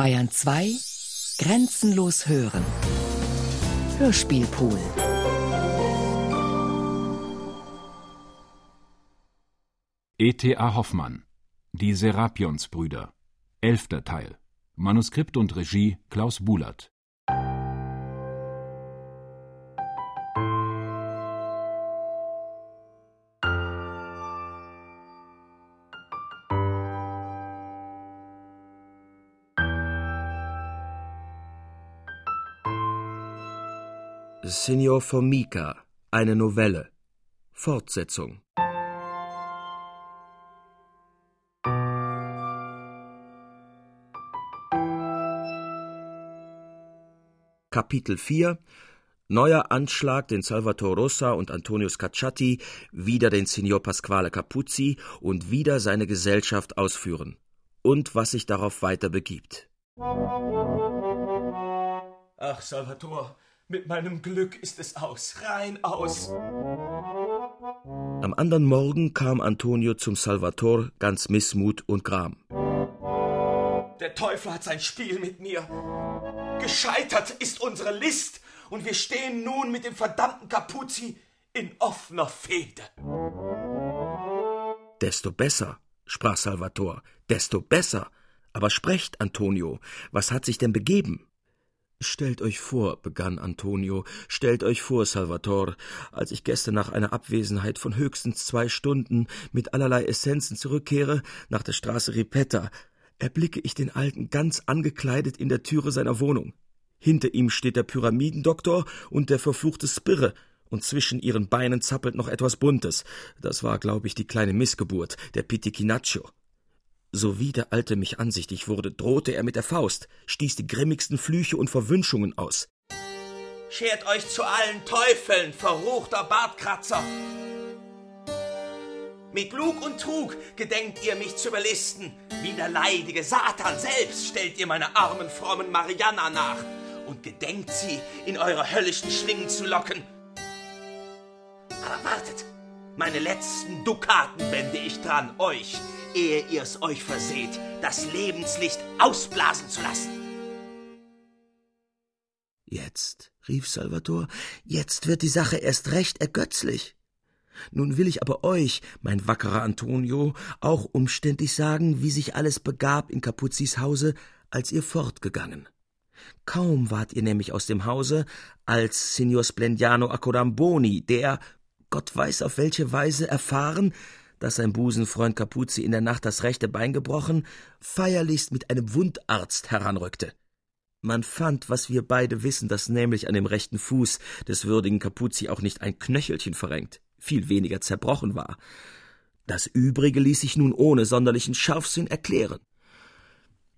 Bayern 2 Grenzenlos hören. Hörspielpool. E.T.A. Hoffmann Die Serapionsbrüder Elfter Teil Manuskript und Regie Klaus Bulat Signor Formica, eine Novelle. Fortsetzung. Kapitel 4 Neuer Anschlag, den Salvatore Rossa und Antonio Scacciati wieder den Signor Pasquale Capuzzi und wieder seine Gesellschaft ausführen. Und was sich darauf weiter begibt. Ach, Salvatore, mit meinem Glück ist es aus, rein aus. Am anderen Morgen kam Antonio zum Salvator ganz Missmut und Gram. Der Teufel hat sein Spiel mit mir. Gescheitert ist unsere List und wir stehen nun mit dem verdammten Capuzzi in offener Fehde. Desto besser, sprach Salvator, desto besser. Aber sprecht, Antonio, was hat sich denn begeben? Stellt euch vor, begann Antonio, stellt euch vor, Salvator, als ich gestern nach einer Abwesenheit von höchstens zwei Stunden mit allerlei Essenzen zurückkehre, nach der Straße Ripetta, erblicke ich den Alten ganz angekleidet in der Türe seiner Wohnung. Hinter ihm steht der Pyramidendoktor und der verfluchte Spirre, und zwischen ihren Beinen zappelt noch etwas Buntes. Das war, glaube ich, die kleine Missgeburt, der Piticinaccio. Sowie der Alte mich ansichtig wurde, drohte er mit der Faust, stieß die grimmigsten Flüche und Verwünschungen aus. Schert euch zu allen Teufeln, verruchter Bartkratzer! Mit Lug und Trug gedenkt ihr mich zu überlisten. Wie der leidige Satan selbst stellt ihr meiner armen, frommen Marianna nach und gedenkt sie in eure höllischen Schlingen zu locken. Aber wartet, meine letzten Dukaten wende ich dran, euch, ehe ihr's euch verseht, das Lebenslicht ausblasen zu lassen. Jetzt, rief Salvator, jetzt wird die Sache erst recht ergötzlich. Nun will ich aber euch, mein wackerer Antonio, auch umständlich sagen, wie sich alles begab in Capuzzis Hause, als ihr fortgegangen. Kaum wart ihr nämlich aus dem Hause, als Signor Splendiano Accodamboni, der, Gott weiß auf welche Weise, erfahren, dass sein Busenfreund Capuzzi in der Nacht das rechte Bein gebrochen, feierlichst mit einem Wundarzt heranrückte. Man fand, was wir beide wissen, dass nämlich an dem rechten Fuß des würdigen Capuzzi auch nicht ein Knöchelchen verrenkt, viel weniger zerbrochen war. Das Übrige ließ sich nun ohne sonderlichen Scharfsinn erklären.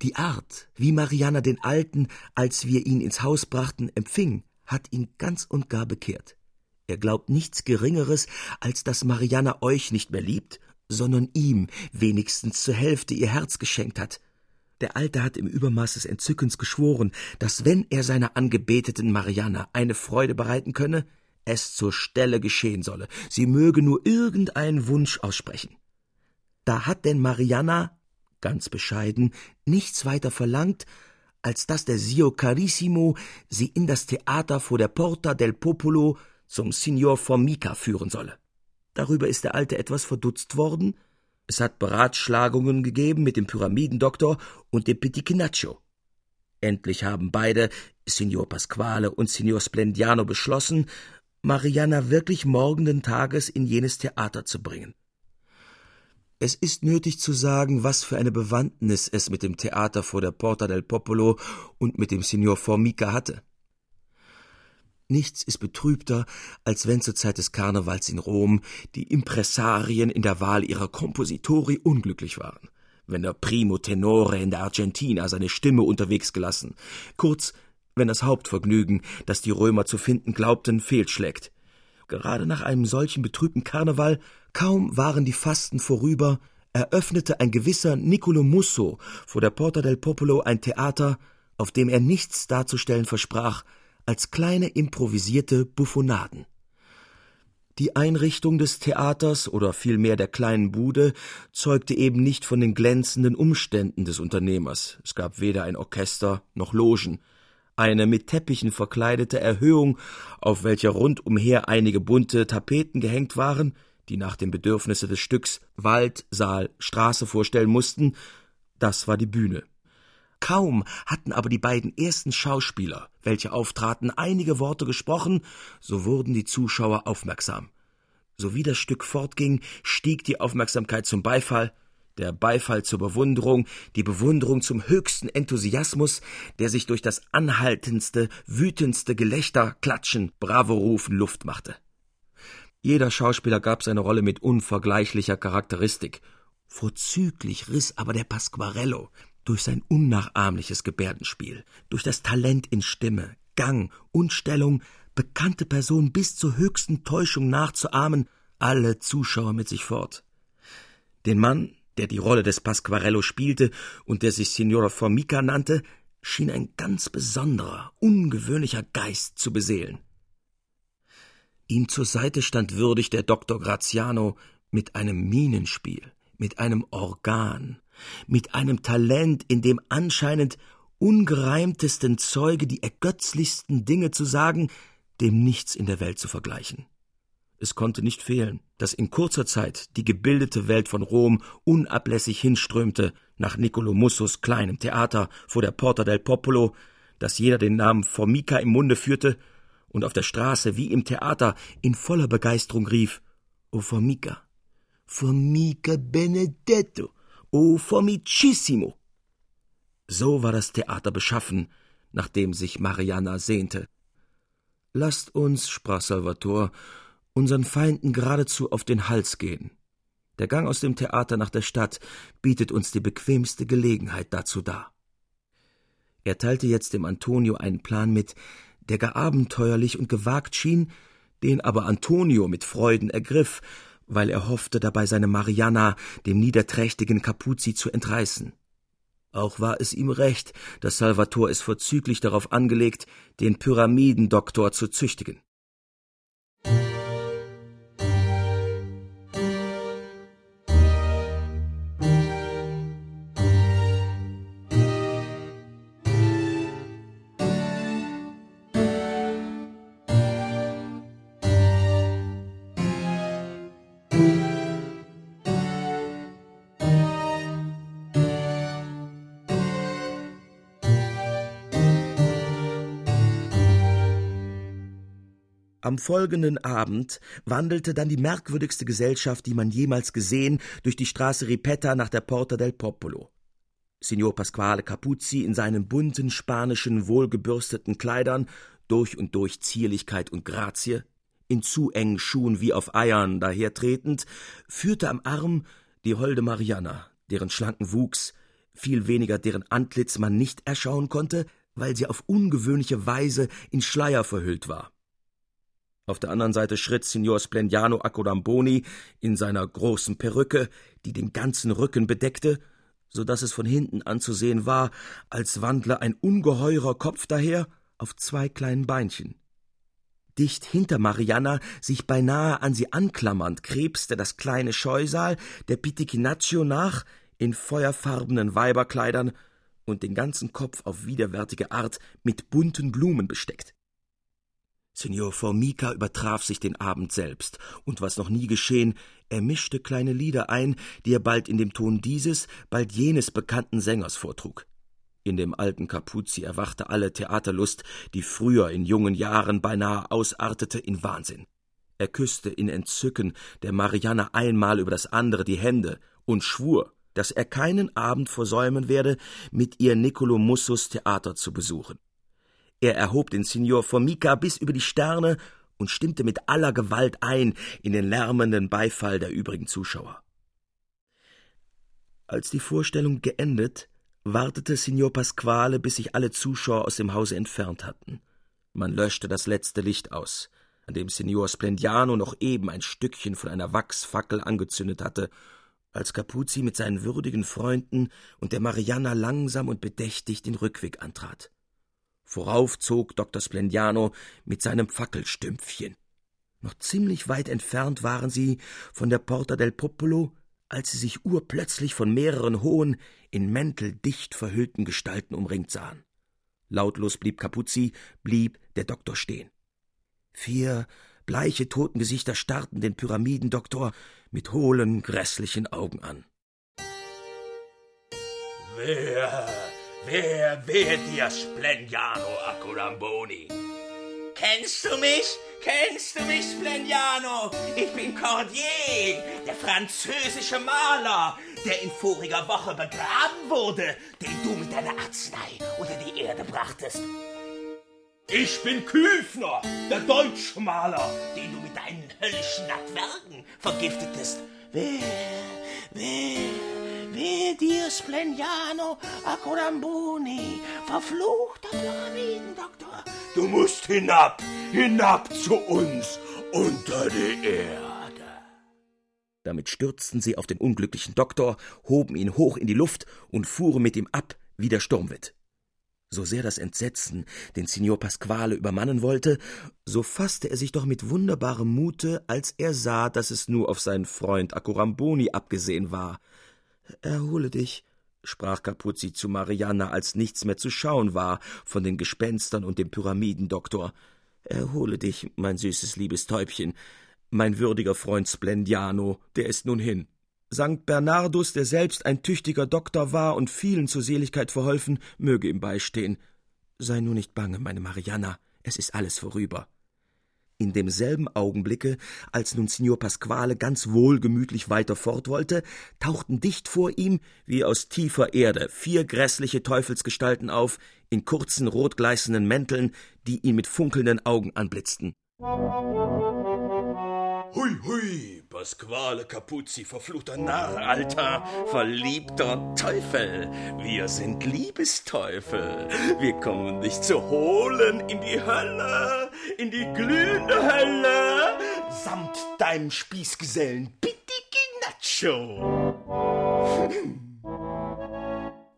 Die Art, wie Mariana den Alten, als wir ihn ins Haus brachten, empfing, hat ihn ganz und gar bekehrt. Er glaubt nichts Geringeres, als dass Mariana euch nicht mehr liebt, sondern ihm wenigstens zur Hälfte ihr Herz geschenkt hat. Der Alte hat im Übermaß des Entzückens geschworen, dass wenn er seiner angebeteten Mariana eine Freude bereiten könne, es zur Stelle geschehen solle, sie möge nur irgendeinen Wunsch aussprechen. Da hat denn Mariana, ganz bescheiden, nichts weiter verlangt, als dass der Sio Carissimo sie in das Theater vor der Porta del Popolo zum Signor Formica führen solle. Darüber ist der Alte etwas verdutzt worden, es hat Beratschlagungen gegeben mit dem Pyramidendoktor und dem Piticinaccio. Endlich haben beide, Signor Pasquale und Signor Splendiano, beschlossen, Mariana wirklich morgenden Tages in jenes Theater zu bringen. Es ist nötig zu sagen, was für eine Bewandtnis es mit dem Theater vor der Porta del Popolo und mit dem Signor Formica hatte. Nichts ist betrübter, als wenn zur Zeit des Karnevals in Rom die Impressarien in der Wahl ihrer Kompositori unglücklich waren, wenn der Primo Tenore in der Argentina seine Stimme unterwegs gelassen, kurz, wenn das Hauptvergnügen, das die Römer zu finden glaubten, fehlschlägt. Gerade nach einem solchen betrübten Karneval, kaum waren die Fasten vorüber, eröffnete ein gewisser Niccolo Musso vor der Porta del Popolo ein Theater, auf dem er nichts darzustellen versprach, als kleine improvisierte Buffonaden. Die Einrichtung des Theaters oder vielmehr der kleinen Bude zeugte eben nicht von den glänzenden Umständen des Unternehmers. Es gab weder ein Orchester noch Logen. Eine mit Teppichen verkleidete Erhöhung, auf welcher rundumher einige bunte Tapeten gehängt waren, die nach dem Bedürfnisse des Stücks Wald, Saal, Straße vorstellen mussten, das war die Bühne. Kaum hatten aber die beiden ersten Schauspieler, welche auftraten, einige Worte gesprochen, so wurden die Zuschauer aufmerksam. So wie das Stück fortging, stieg die Aufmerksamkeit zum Beifall, der Beifall zur Bewunderung, die Bewunderung zum höchsten Enthusiasmus, der sich durch das anhaltendste, wütendste Gelächter, Klatschen, Bravo-Rufen Luft machte. Jeder Schauspieler gab seine Rolle mit unvergleichlicher Charakteristik. Vorzüglich riss aber der Pasquarello, durch sein unnachahmliches Gebärdenspiel, durch das Talent in Stimme, Gang und Stellung, bekannte Person bis zur höchsten Täuschung nachzuahmen, alle Zuschauer mit sich fort. Den Mann, der die Rolle des Pasquarello spielte und der sich Signora Formica nannte, schien ein ganz besonderer, ungewöhnlicher Geist zu beseelen. Ihm zur Seite stand würdig der Doktor Graziano mit einem Minenspiel, mit einem Organ, mit einem Talent, in dem anscheinend ungereimtesten Zeuge die ergötzlichsten Dinge zu sagen, dem nichts in der Welt zu vergleichen. Es konnte nicht fehlen, dass in kurzer Zeit die gebildete Welt von Rom unablässig hinströmte nach Niccolo Mussos kleinem Theater vor der Porta del Popolo, dass jeder den Namen Formica im Munde führte und auf der Straße wie im Theater in voller Begeisterung rief: O Formica, Formica Benedetto, O formicissimo! So war das Theater beschaffen, nach dem sich Mariana sehnte. Lasst uns, sprach Salvator, unseren Feinden geradezu auf den Hals gehen. Der Gang aus dem Theater nach der Stadt bietet uns die bequemste Gelegenheit dazu dar. Er teilte jetzt dem Antonio einen Plan mit, der gar abenteuerlich und gewagt schien, den aber Antonio mit Freuden ergriff weil er hoffte, dabei seine Marianna dem niederträchtigen Capuzzi zu entreißen. Auch war es ihm recht, dass Salvator es vorzüglich darauf angelegt, den Pyramidendoktor zu züchtigen. Am folgenden Abend wandelte dann die merkwürdigste Gesellschaft, die man jemals gesehen, durch die Straße Ripetta nach der Porta del Popolo. Signor Pasquale Capuzzi in seinen bunten spanischen, wohlgebürsteten Kleidern, durch und durch Zierlichkeit und Grazie, in zu engen Schuhen wie auf Eiern dahertretend, führte am Arm die holde Marianna, deren schlanken Wuchs, viel weniger deren Antlitz man nicht erschauen konnte, weil sie auf ungewöhnliche Weise in Schleier verhüllt war. Auf der anderen Seite schritt Signor Splendiano Accodamboni in seiner großen Perücke, die den ganzen Rücken bedeckte, so dass es von hinten anzusehen war, als wandle ein ungeheurer Kopf daher auf zwei kleinen Beinchen. Dicht hinter Marianna, sich beinahe an sie anklammernd, krebste das kleine Scheusal der Pitichinaccio nach, in feuerfarbenen Weiberkleidern und den ganzen Kopf auf widerwärtige Art mit bunten Blumen besteckt. Signor Formica übertraf sich den Abend selbst, und was noch nie geschehen, er mischte kleine Lieder ein, die er bald in dem Ton dieses, bald jenes bekannten Sängers vortrug. In dem alten Capuzzi erwachte alle Theaterlust, die früher in jungen Jahren beinahe ausartete in Wahnsinn. Er küsste in Entzücken der Marianne einmal über das andere die Hände und schwur, dass er keinen Abend versäumen werde, mit ihr Niccolo Mussos Theater zu besuchen. Er erhob den Signor Formica bis über die Sterne und stimmte mit aller Gewalt ein in den lärmenden Beifall der übrigen Zuschauer. Als die Vorstellung geendet, wartete Signor Pasquale, bis sich alle Zuschauer aus dem Hause entfernt hatten. Man löschte das letzte Licht aus, an dem Signor Splendiano noch eben ein Stückchen von einer Wachsfackel angezündet hatte, als Capuzzi mit seinen würdigen Freunden und der Marianna langsam und bedächtig den Rückweg antrat. Vorauf zog Dr. Splendiano mit seinem Fackelstümpfchen. Noch ziemlich weit entfernt waren sie von der Porta del Popolo, als sie sich urplötzlich von mehreren hohen, in Mäntel dicht verhüllten Gestalten umringt sahen. Lautlos blieb Capuzzi, blieb der Doktor stehen. Vier bleiche Totengesichter starrten den Pyramidendoktor mit hohlen, grässlichen Augen an. Wer, wer, wer dir Splendiano Accolamboni? Kennst du mich? Kennst du mich, Spleniano? Ich bin Cordier, der französische Maler, der in voriger Woche begraben wurde, den du mit deiner Arznei unter die Erde brachtest. Ich bin Küfner, der deutsche Maler, den du mit deinen höllischen Nattwerken vergiftetest. Wer, wer, dir, Spleniano Accolamboni, verfluchter Pyramidendoktor? Du musst hinab, hinab zu uns unter die Erde. Damit stürzten sie auf den unglücklichen Doktor, hoben ihn hoch in die Luft und fuhren mit ihm ab wie der Sturmwind. So sehr das Entsetzen den Signor Pasquale übermannen wollte, so fasste er sich doch mit wunderbarem Mute, als er sah, dass es nur auf seinen Freund Accoramboni abgesehen war. Erhole dich, sprach Capuzzi zu Marianna, als nichts mehr zu schauen war von den Gespenstern und dem Pyramidendoktor. Erhole dich, mein süßes liebes Täubchen. Mein würdiger Freund Splendiano, der ist nun hin. Sankt Bernardus, der selbst ein tüchtiger Doktor war und vielen zur Seligkeit verholfen, möge ihm beistehen. Sei nur nicht bange, meine Marianna, es ist alles vorüber. In demselben Augenblicke, als nun Signor Pasquale ganz wohlgemütlich weiter fort wollte, tauchten dicht vor ihm, wie aus tiefer Erde, vier grässliche Teufelsgestalten auf, in kurzen rotgleißenden Mänteln, die ihn mit funkelnden Augen anblitzten. Hui, hui, Pasquale Capuzzi, verfluchter Narr, alter, verliebter Teufel. Wir sind Liebesteufel. Wir kommen dich zu holen in die Hölle, in die glühende Hölle, samt deinem Spießgesellen Pittikinaccio.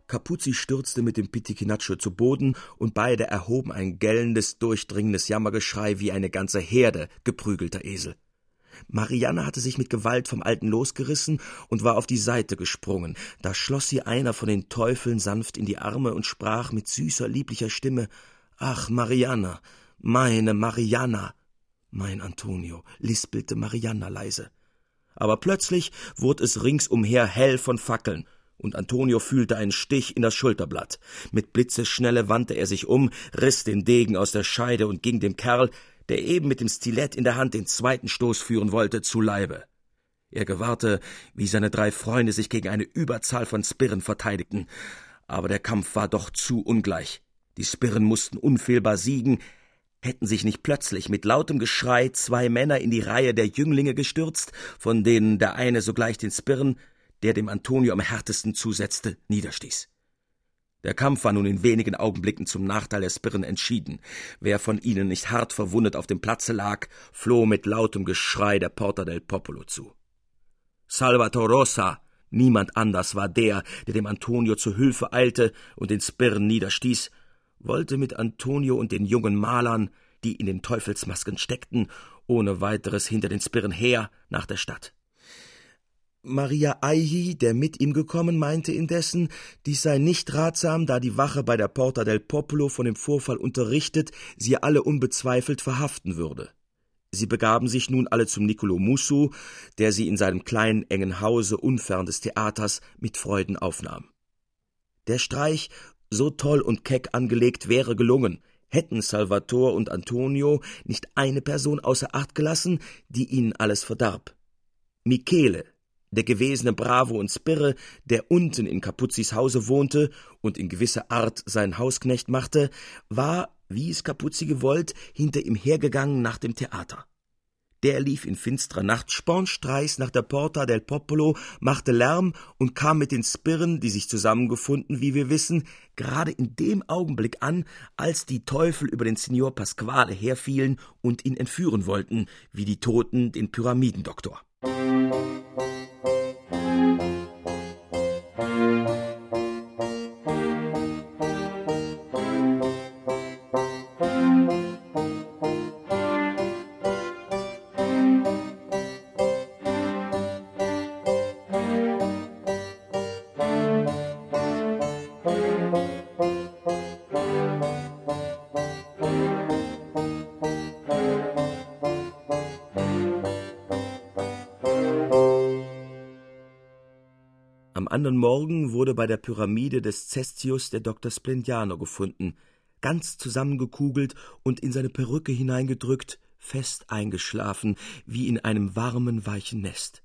Capuzzi stürzte mit dem Pittikinaccio zu Boden, und beide erhoben ein gellendes, durchdringendes Jammergeschrei wie eine ganze Herde geprügelter Esel. Marianne hatte sich mit Gewalt vom Alten losgerissen und war auf die Seite gesprungen. Da schloss sie einer von den Teufeln sanft in die Arme und sprach mit süßer, lieblicher Stimme Ach, Marianna, meine Marianna. Mein Antonio, lispelte Marianna leise. Aber plötzlich wurde es ringsumher hell von Fackeln, und Antonio fühlte einen Stich in das Schulterblatt. Mit Blitzesschnelle wandte er sich um, riß den Degen aus der Scheide und ging dem Kerl, der eben mit dem Stilett in der Hand den zweiten Stoß führen wollte, zu Leibe. Er gewahrte, wie seine drei Freunde sich gegen eine Überzahl von Spirren verteidigten, aber der Kampf war doch zu ungleich. Die Spirren mussten unfehlbar siegen, hätten sich nicht plötzlich mit lautem Geschrei zwei Männer in die Reihe der Jünglinge gestürzt, von denen der eine sogleich den Spirren, der dem Antonio am härtesten zusetzte, niederstieß. Der Kampf war nun in wenigen Augenblicken zum Nachteil der Spirren entschieden. Wer von ihnen nicht hart verwundet auf dem Platze lag, floh mit lautem Geschrei der Porta del Popolo zu. Salvator Rosa, niemand anders war der, der dem Antonio zu Hilfe eilte und den Spirren niederstieß, wollte mit Antonio und den jungen Malern, die in den Teufelsmasken steckten, ohne weiteres hinter den Spirren her nach der Stadt. Maria Aihi, der mit ihm gekommen, meinte indessen, dies sei nicht ratsam, da die Wache bei der Porta del Popolo von dem Vorfall unterrichtet, sie alle unbezweifelt verhaften würde. Sie begaben sich nun alle zum Nicolo Musso, der sie in seinem kleinen, engen Hause unfern des Theaters mit Freuden aufnahm. Der Streich, so toll und keck angelegt, wäre gelungen, hätten Salvator und Antonio nicht eine Person außer Acht gelassen, die ihnen alles verdarb. Michele, der gewesene Bravo und Spirre, der unten in Capuzzis Hause wohnte und in gewisser Art seinen Hausknecht machte, war, wie es Capuzzi gewollt, hinter ihm hergegangen nach dem Theater. Der lief in finsterer Nacht spornstreichs nach der Porta del Popolo, machte Lärm und kam mit den Spirren, die sich zusammengefunden, wie wir wissen, gerade in dem Augenblick an, als die Teufel über den Signor Pasquale herfielen und ihn entführen wollten, wie die Toten den Pyramidendoktor. Anderen Morgen wurde bei der Pyramide des Cestius der Dr. Splendiano gefunden, ganz zusammengekugelt und in seine Perücke hineingedrückt, fest eingeschlafen, wie in einem warmen, weichen Nest.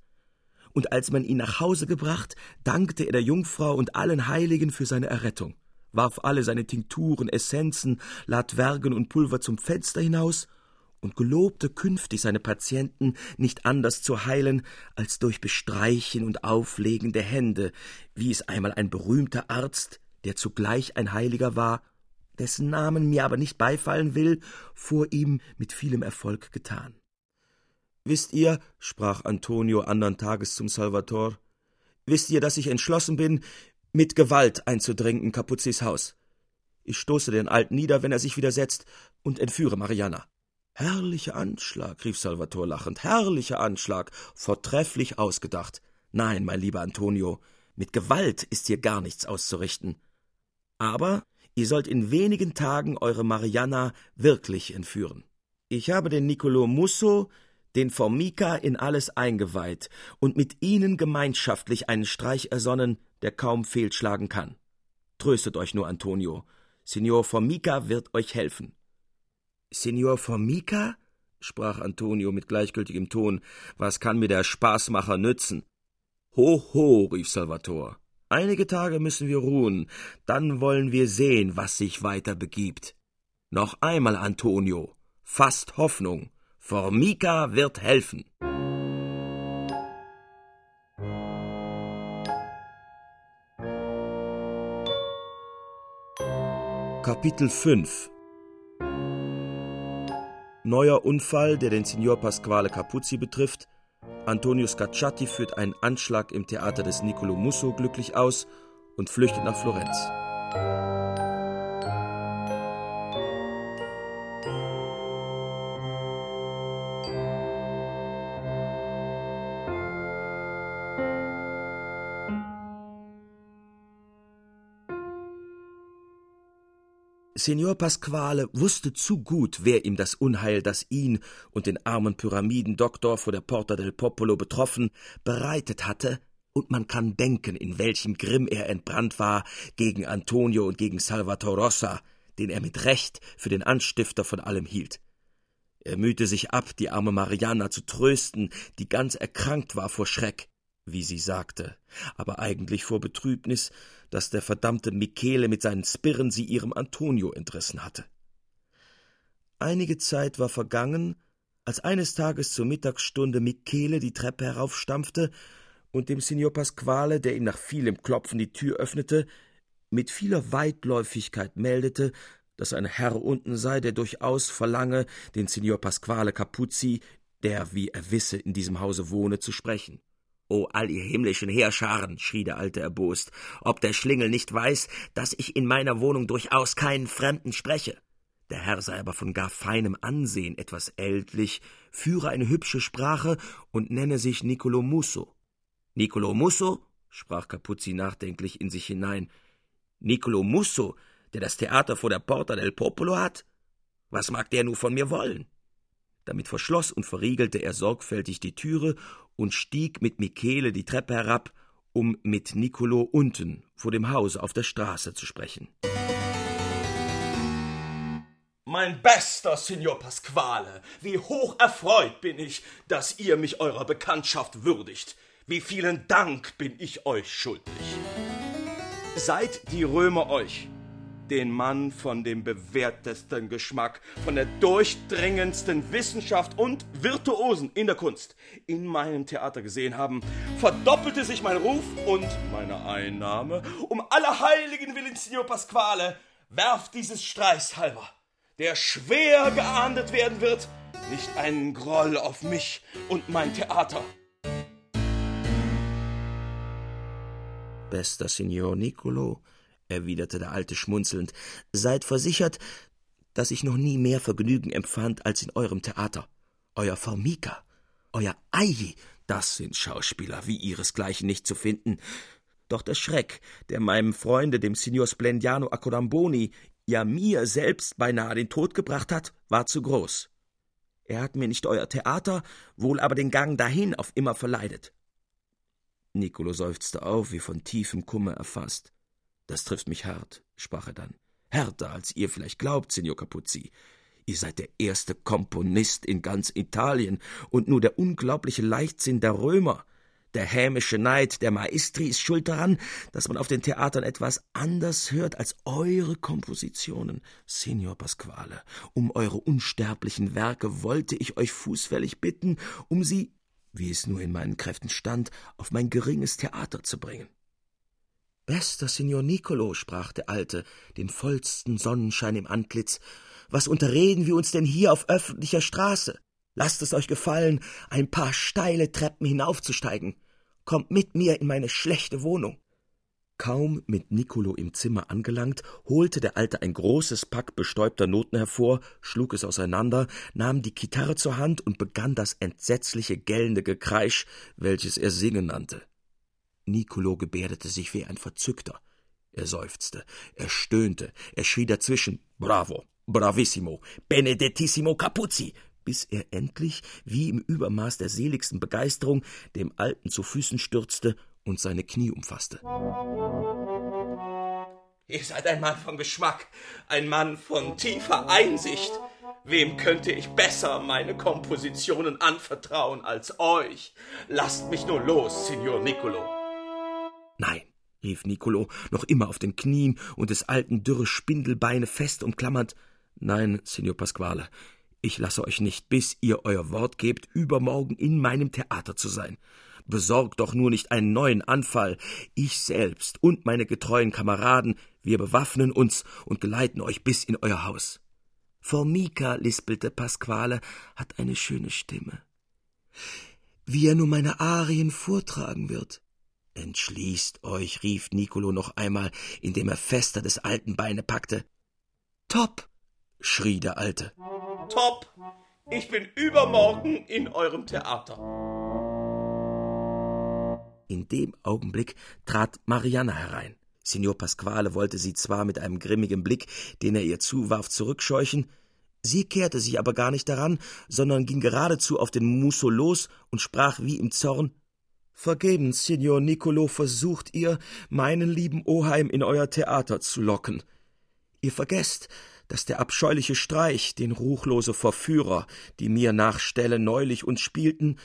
Und als man ihn nach Hause gebracht, dankte er der Jungfrau und allen Heiligen für seine Errettung, warf alle seine Tinkturen, Essenzen, Latwergen und Pulver zum Fenster hinaus und gelobte künftig seine Patienten nicht anders zu heilen als durch Bestreichen und Auflegen der Hände, wie es einmal ein berühmter Arzt, der zugleich ein Heiliger war, dessen Namen mir aber nicht beifallen will, vor ihm mit vielem Erfolg getan. Wisst ihr, sprach Antonio andern Tages zum Salvator, wisst ihr, dass ich entschlossen bin, mit Gewalt einzudringen in Capuzis Haus. Ich stoße den Alten nieder, wenn er sich widersetzt, und entführe Mariana. Herrlicher Anschlag, rief Salvator lachend, herrlicher Anschlag, vortrefflich ausgedacht. Nein, mein lieber Antonio, mit Gewalt ist hier gar nichts auszurichten. Aber ihr sollt in wenigen Tagen eure Mariana wirklich entführen. Ich habe den Nicolo Musso, den Formica in alles eingeweiht und mit ihnen gemeinschaftlich einen Streich ersonnen, der kaum fehlschlagen kann. Tröstet euch nur, Antonio. Signor Formica wird euch helfen. Signor Formica? sprach Antonio mit gleichgültigem Ton, was kann mir der Spaßmacher nützen? Ho, ho, rief Salvator. Einige Tage müssen wir ruhen, dann wollen wir sehen, was sich weiter begibt. Noch einmal, Antonio, fasst Hoffnung. Formica wird helfen. Kapitel 5 Neuer Unfall, der den Signor Pasquale Capuzzi betrifft. Antonio Scacciati führt einen Anschlag im Theater des Nicolo Musso glücklich aus und flüchtet nach Florenz. Signor Pasquale wusste zu gut, wer ihm das Unheil, das ihn und den armen Pyramidendoktor vor der Porta del Popolo betroffen, bereitet hatte, und man kann denken, in welchem Grimm er entbrannt war gegen Antonio und gegen Salvator Rossa, den er mit Recht für den Anstifter von allem hielt. Er mühte sich ab, die arme Mariana zu trösten, die ganz erkrankt war vor Schreck, wie sie sagte, aber eigentlich vor Betrübnis, dass der verdammte Michele mit seinen Spirren sie ihrem Antonio entrissen hatte. Einige Zeit war vergangen, als eines Tages zur Mittagsstunde Michele die Treppe heraufstampfte und dem Signor Pasquale, der ihm nach vielem Klopfen die Tür öffnete, mit vieler Weitläufigkeit meldete, dass ein Herr unten sei, der durchaus verlange, den Signor Pasquale Capuzzi, der, wie er wisse, in diesem Hause wohne, zu sprechen. O all ihr himmlischen Heerscharen, schrie der Alte erbost, ob der Schlingel nicht weiß, dass ich in meiner Wohnung durchaus keinen Fremden spreche. Der Herr sei aber von gar feinem Ansehen, etwas ältlich, führe eine hübsche Sprache und nenne sich Nicolo Musso. Nicolo Musso? sprach Capuzzi nachdenklich in sich hinein. Nicolo Musso, der das Theater vor der Porta del Popolo hat? Was mag der nur von mir wollen? Damit verschloss und verriegelte er sorgfältig die Türe und stieg mit Michele die Treppe herab, um mit Nicolo unten vor dem Hause auf der Straße zu sprechen. Mein bester Signor Pasquale, wie hoch erfreut bin ich, dass ihr mich eurer Bekanntschaft würdigt. Wie vielen Dank bin ich euch schuldig. Seid die Römer euch, den Mann von dem bewährtesten Geschmack, von der durchdringendsten Wissenschaft und Virtuosen in der Kunst in meinem Theater gesehen haben, verdoppelte sich mein Ruf und meine Einnahme. Um alle Heiligen willen, Signor Pasquale, werft dieses Streichs halber, der schwer geahndet werden wird, nicht einen Groll auf mich und mein Theater. Bester Signor Nicolo, erwiderte der Alte schmunzelnd, seid versichert, dass ich noch nie mehr Vergnügen empfand als in eurem Theater. Euer Formica, euer Ai, das sind Schauspieler wie ihresgleichen nicht zu finden. Doch der Schreck, der meinem Freunde, dem Signor Splendiano Accodamboni, ja mir selbst beinahe den Tod gebracht hat, war zu groß. Er hat mir nicht euer Theater, wohl aber den Gang dahin auf immer verleidet. Nicolo seufzte auf, wie von tiefem Kummer erfasst. Das trifft mich hart, sprach er dann. Härter, als ihr vielleicht glaubt, Signor Capuzzi. Ihr seid der erste Komponist in ganz Italien und nur der unglaubliche Leichtsinn der Römer, der hämische Neid der Maestri ist schuld daran, dass man auf den Theatern etwas anders hört als eure Kompositionen. Signor Pasquale, um eure unsterblichen Werke wollte ich euch fußfällig bitten, um sie, wie es nur in meinen Kräften stand, auf mein geringes Theater zu bringen. Bester Signor Nicolo, sprach der Alte, den vollsten Sonnenschein im Antlitz, was unterreden wir uns denn hier auf öffentlicher Straße? Lasst es euch gefallen, ein paar steile Treppen hinaufzusteigen. Kommt mit mir in meine schlechte Wohnung. Kaum mit Nicolo im Zimmer angelangt, holte der Alte ein großes Pack bestäubter Noten hervor, schlug es auseinander, nahm die Gitarre zur Hand und begann das entsetzliche gellende Gekreisch, welches er Singen nannte. Nicolo gebärdete sich wie ein Verzückter. Er seufzte, er stöhnte, er schrie dazwischen Bravo, bravissimo, benedettissimo Capuzzi, bis er endlich, wie im Übermaß der seligsten Begeisterung, dem Alten zu Füßen stürzte und seine Knie umfasste. Ihr seid ein Mann von Geschmack, ein Mann von tiefer Einsicht. Wem könnte ich besser meine Kompositionen anvertrauen als euch? Lasst mich nur los, Signor Nicolo. Nein, rief Nicolo, noch immer auf den Knien und des alten dürre Spindelbeine fest umklammernd. Nein, Signor Pasquale, ich lasse euch nicht, bis ihr euer Wort gebt, übermorgen in meinem Theater zu sein. Besorgt doch nur nicht einen neuen Anfall. Ich selbst und meine getreuen Kameraden, wir bewaffnen uns und geleiten euch bis in euer Haus. Formica, lispelte Pasquale, hat eine schöne Stimme. Wie er nur meine Arien vortragen wird. Entschließt euch, rief Nicolo noch einmal, indem er fester des alten Beine packte. Top! schrie der Alte top. Ich bin übermorgen in eurem Theater. In dem Augenblick trat Marianna herein. Signor Pasquale wollte sie zwar mit einem grimmigen Blick, den er ihr zuwarf, zurückscheuchen, sie kehrte sich aber gar nicht daran, sondern ging geradezu auf den Musso los und sprach wie im Zorn Vergebens, Signor Nicolo, versucht ihr, meinen lieben Oheim in euer Theater zu locken. Ihr vergesst, dass der abscheuliche Streich, den ruchlose Verführer, die mir nach Stelle neulich uns spielten,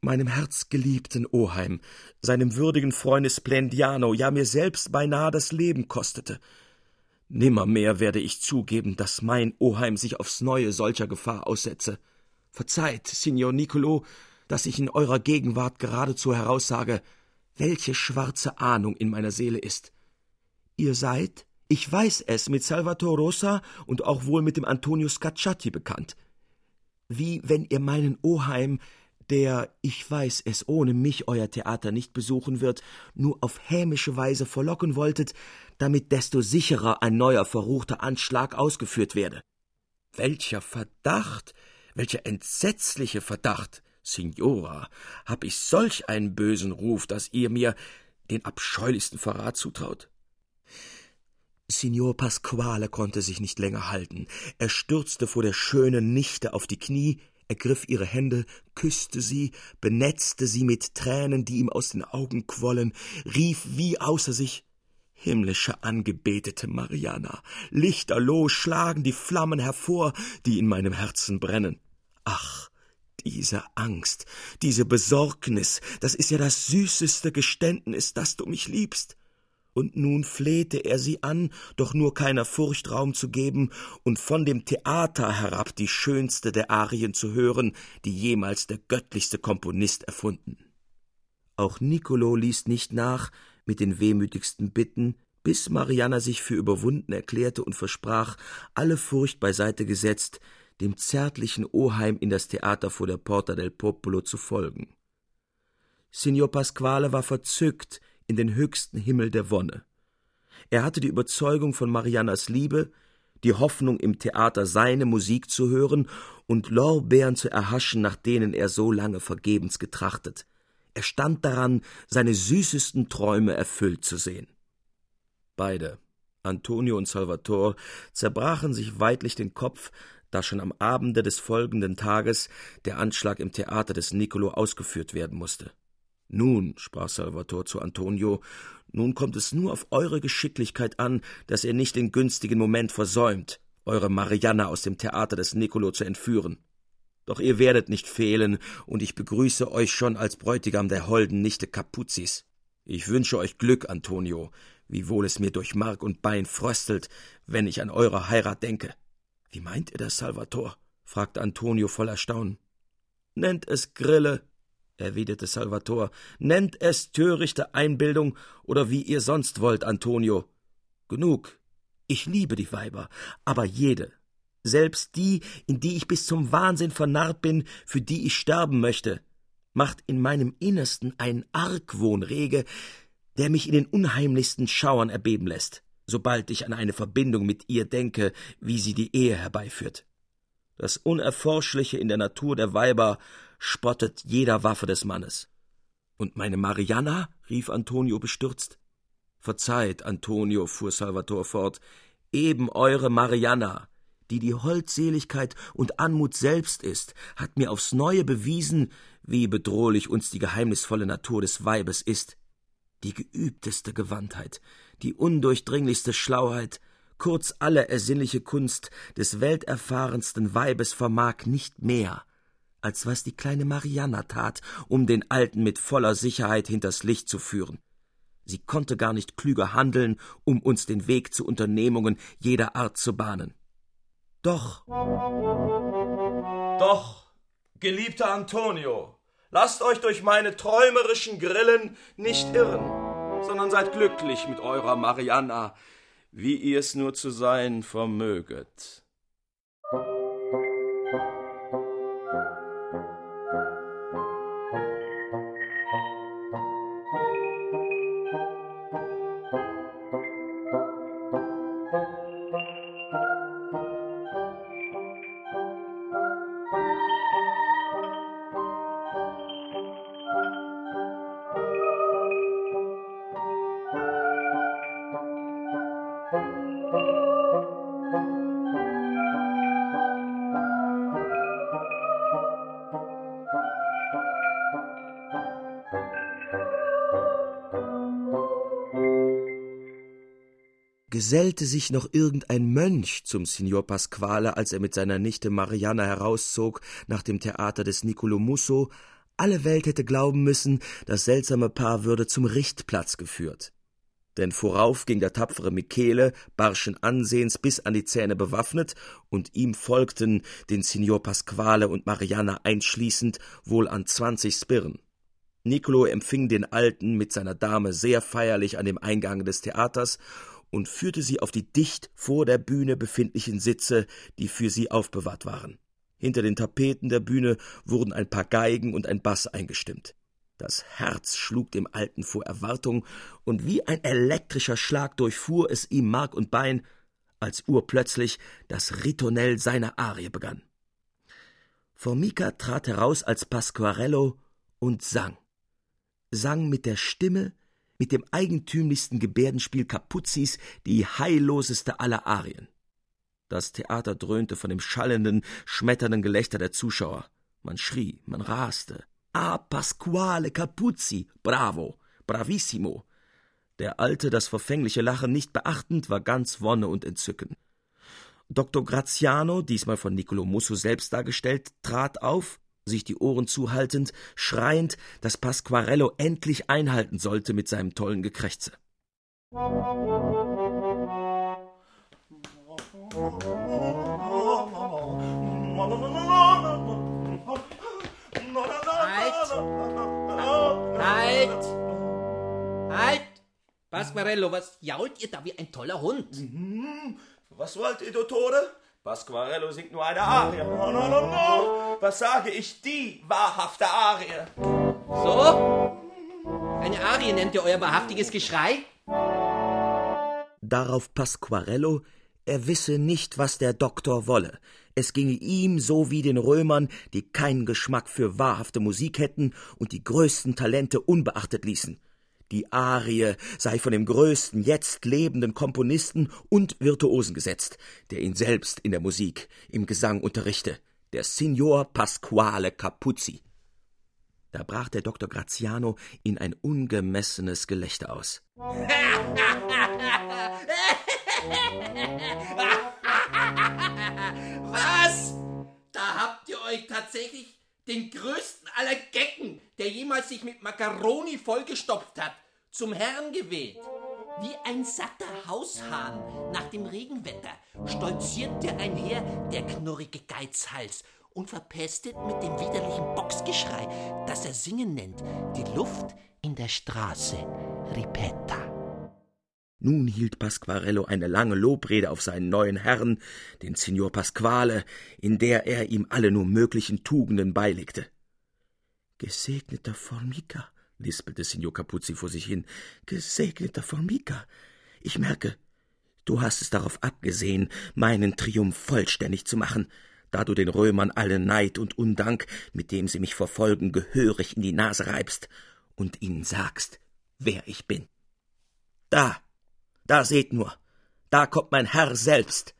meinem herzgeliebten Oheim, seinem würdigen Freunde Splendiano, ja mir selbst beinahe das Leben kostete. Nimmermehr werde ich zugeben, dass mein Oheim sich aufs Neue solcher Gefahr aussetze. Verzeiht, Signor Nicolo, dass ich in eurer Gegenwart geradezu heraussage, welche schwarze Ahnung in meiner Seele ist. Ihr seid, ich weiß es mit Salvatore Rosa und auch wohl mit dem Antonio Scacciati bekannt. Wie wenn ihr meinen Oheim, der, ich weiß es, ohne mich euer Theater nicht besuchen wird, nur auf hämische Weise verlocken wolltet, damit desto sicherer ein neuer verruchter Anschlag ausgeführt werde. Welcher Verdacht, welcher entsetzliche Verdacht, Signora, hab ich solch einen bösen Ruf, dass ihr mir den abscheulichsten Verrat zutraut? Signor Pasquale konnte sich nicht länger halten. Er stürzte vor der schönen Nichte auf die Knie, ergriff ihre Hände, küsste sie, benetzte sie mit Tränen, die ihm aus den Augen quollen, rief wie außer sich Himmlische angebetete Mariana, lichterloh schlagen die Flammen hervor, die in meinem Herzen brennen. Ach, diese Angst, diese Besorgnis, das ist ja das süßeste Geständnis, dass du mich liebst und nun flehte er sie an, doch nur keiner Furcht Raum zu geben und von dem Theater herab die schönste der Arien zu hören, die jemals der göttlichste Komponist erfunden. Auch Nicolo ließ nicht nach mit den wehmütigsten Bitten, bis Marianna sich für überwunden erklärte und versprach, alle Furcht beiseite gesetzt, dem zärtlichen Oheim in das Theater vor der Porta del Popolo zu folgen. Signor Pasquale war verzückt, in den höchsten Himmel der Wonne. Er hatte die Überzeugung von Mariannas Liebe, die Hoffnung, im Theater seine Musik zu hören und Lorbeeren zu erhaschen, nach denen er so lange vergebens getrachtet. Er stand daran, seine süßesten Träume erfüllt zu sehen. Beide, Antonio und Salvator, zerbrachen sich weidlich den Kopf, da schon am Abende des folgenden Tages der Anschlag im Theater des Nicolo ausgeführt werden musste. Nun, sprach Salvator zu Antonio, nun kommt es nur auf eure Geschicklichkeit an, dass ihr nicht den günstigen Moment versäumt, eure Marianna aus dem Theater des Nicolo zu entführen. Doch ihr werdet nicht fehlen, und ich begrüße euch schon als Bräutigam der holden Nichte Capuzis. Ich wünsche euch Glück, Antonio, wiewohl es mir durch Mark und Bein fröstelt, wenn ich an eure Heirat denke. Wie meint ihr das, Salvator? fragte Antonio voll Erstaunen. Nennt es Grille, erwiderte Salvator, nennt es törichte Einbildung oder wie ihr sonst wollt, Antonio. Genug. Ich liebe die Weiber, aber jede, selbst die, in die ich bis zum Wahnsinn vernarrt bin, für die ich sterben möchte, macht in meinem Innersten einen Argwohn rege, der mich in den unheimlichsten Schauern erbeben lässt, sobald ich an eine Verbindung mit ihr denke, wie sie die Ehe herbeiführt. Das Unerforschliche in der Natur der Weiber spottet jeder Waffe des Mannes. Und meine Marianna? rief Antonio bestürzt. Verzeiht, Antonio, fuhr Salvator fort, eben eure Marianna, die die Holdseligkeit und Anmut selbst ist, hat mir aufs neue bewiesen, wie bedrohlich uns die geheimnisvolle Natur des Weibes ist. Die geübteste Gewandtheit, die undurchdringlichste Schlauheit, kurz alle ersinnliche Kunst des welterfahrensten Weibes vermag nicht mehr, als was die kleine Marianna tat, um den Alten mit voller Sicherheit hinters Licht zu führen. Sie konnte gar nicht klüger handeln, um uns den Weg zu Unternehmungen jeder Art zu bahnen. Doch. Doch, geliebter Antonio, lasst euch durch meine träumerischen Grillen nicht irren, sondern seid glücklich mit eurer Marianna, wie ihr es nur zu sein vermöget. Gesellte sich noch irgendein Mönch zum Signor Pasquale, als er mit seiner Nichte Mariana herauszog nach dem Theater des Nicolo Musso, alle Welt hätte glauben müssen, das seltsame Paar würde zum Richtplatz geführt. Denn vorauf ging der tapfere Michele, barschen Ansehens bis an die Zähne bewaffnet, und ihm folgten, den Signor Pasquale und Mariana einschließend, wohl an zwanzig Spirren. Nicolo empfing den Alten mit seiner Dame sehr feierlich an dem Eingang des Theaters und führte sie auf die dicht vor der Bühne befindlichen Sitze, die für sie aufbewahrt waren. Hinter den Tapeten der Bühne wurden ein paar Geigen und ein Bass eingestimmt. Das Herz schlug dem Alten vor Erwartung, und wie ein elektrischer Schlag durchfuhr es ihm Mark und Bein, als urplötzlich das Ritornell seiner Arie begann. Formica trat heraus als Pasquarello und sang. Sang mit der Stimme, mit dem eigentümlichsten Gebärdenspiel Capuzis die heilloseste aller Arien. Das Theater dröhnte von dem schallenden, schmetternden Gelächter der Zuschauer. Man schrie, man raste. Ah, Pasquale Capuzzi, bravo, bravissimo. Der Alte, das verfängliche Lachen nicht beachtend, war ganz Wonne und Entzücken. Dr. Graziano, diesmal von Niccolo Musso selbst dargestellt, trat auf, sich die Ohren zuhaltend, schreiend, dass Pasquarello endlich einhalten sollte mit seinem tollen Gekrächze. Halt! Pasquarello, was jault ihr da wie ein toller Hund? Was wollt ihr, Dottore? Pasquarello singt nur eine Arie. No, no, no, no. Was sage ich? Die wahrhafte Arie. So? Eine Arie nennt ihr euer wahrhaftiges Geschrei? Darauf Pasquarello, er wisse nicht, was der Doktor wolle. Es ginge ihm so wie den Römern, die keinen Geschmack für wahrhafte Musik hätten und die größten Talente unbeachtet ließen. Die Arie sei von dem größten jetzt lebenden Komponisten und Virtuosen gesetzt, der ihn selbst in der Musik, im Gesang unterrichte, der Signor Pasquale Capuzzi. Da brach der Dr. Graziano in ein ungemessenes Gelächter aus. Was? Da habt ihr euch tatsächlich den größten aller Gecken, der jemals sich mit Macaroni vollgestopft hat, zum Herrn gewählt. Wie ein satter Haushahn nach dem Regenwetter stolzierte einher der knurrige Geizhals und verpestet mit dem widerlichen Boxgeschrei, das er Singen nennt, die Luft in der Straße. Ripetta. Nun hielt Pasquarello eine lange Lobrede auf seinen neuen Herrn, den Signor Pasquale, in der er ihm alle nur möglichen Tugenden beilegte. Gesegneter Formica, lispelte Signor Capuzzi vor sich hin, gesegneter Formica. Ich merke, du hast es darauf abgesehen, meinen Triumph vollständig zu machen, da du den Römern alle Neid und Undank, mit dem sie mich verfolgen, gehörig in die Nase reibst und ihnen sagst, wer ich bin. Da, da seht nur, da kommt mein Herr selbst.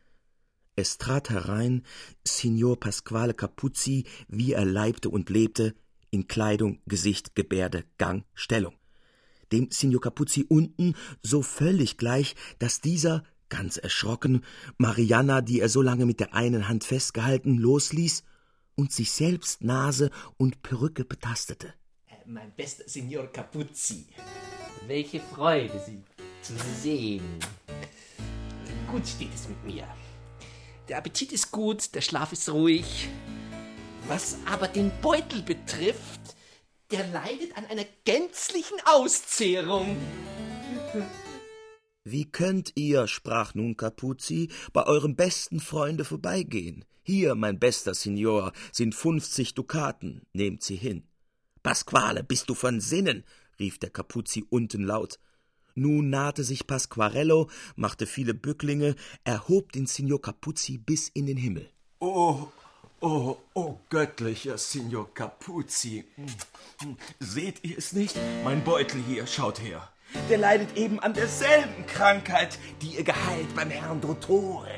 Es trat herein Signor Pasquale Capuzzi, wie er leibte und lebte, in Kleidung, Gesicht, Gebärde, Gang, Stellung. Dem Signor Capuzzi unten so völlig gleich, dass dieser, ganz erschrocken, Marianna, die er so lange mit der einen Hand festgehalten, losließ und sich selbst Nase und Perücke betastete. Mein bester Signor Capuzzi, welche Freude, Sie zu sehen. Gut steht es mit mir. Der Appetit ist gut, der Schlaf ist ruhig. Was aber den Beutel betrifft, der leidet an einer gänzlichen Auszehrung. Wie könnt ihr, sprach nun Capuzzi, bei eurem besten Freunde vorbeigehen? Hier, mein bester Signor, sind fünfzig Dukaten, nehmt sie hin. Pasquale, bist du von Sinnen? rief der Capuzzi unten laut. Nun nahte sich Pasquarello, machte viele Bücklinge, erhob den Signor Capuzzi bis in den Himmel. Oh, oh, oh, göttlicher Signor Capuzzi. Seht ihr es nicht? Mein Beutel hier, schaut her. Der leidet eben an derselben Krankheit, die ihr geheilt beim Herrn Dottore.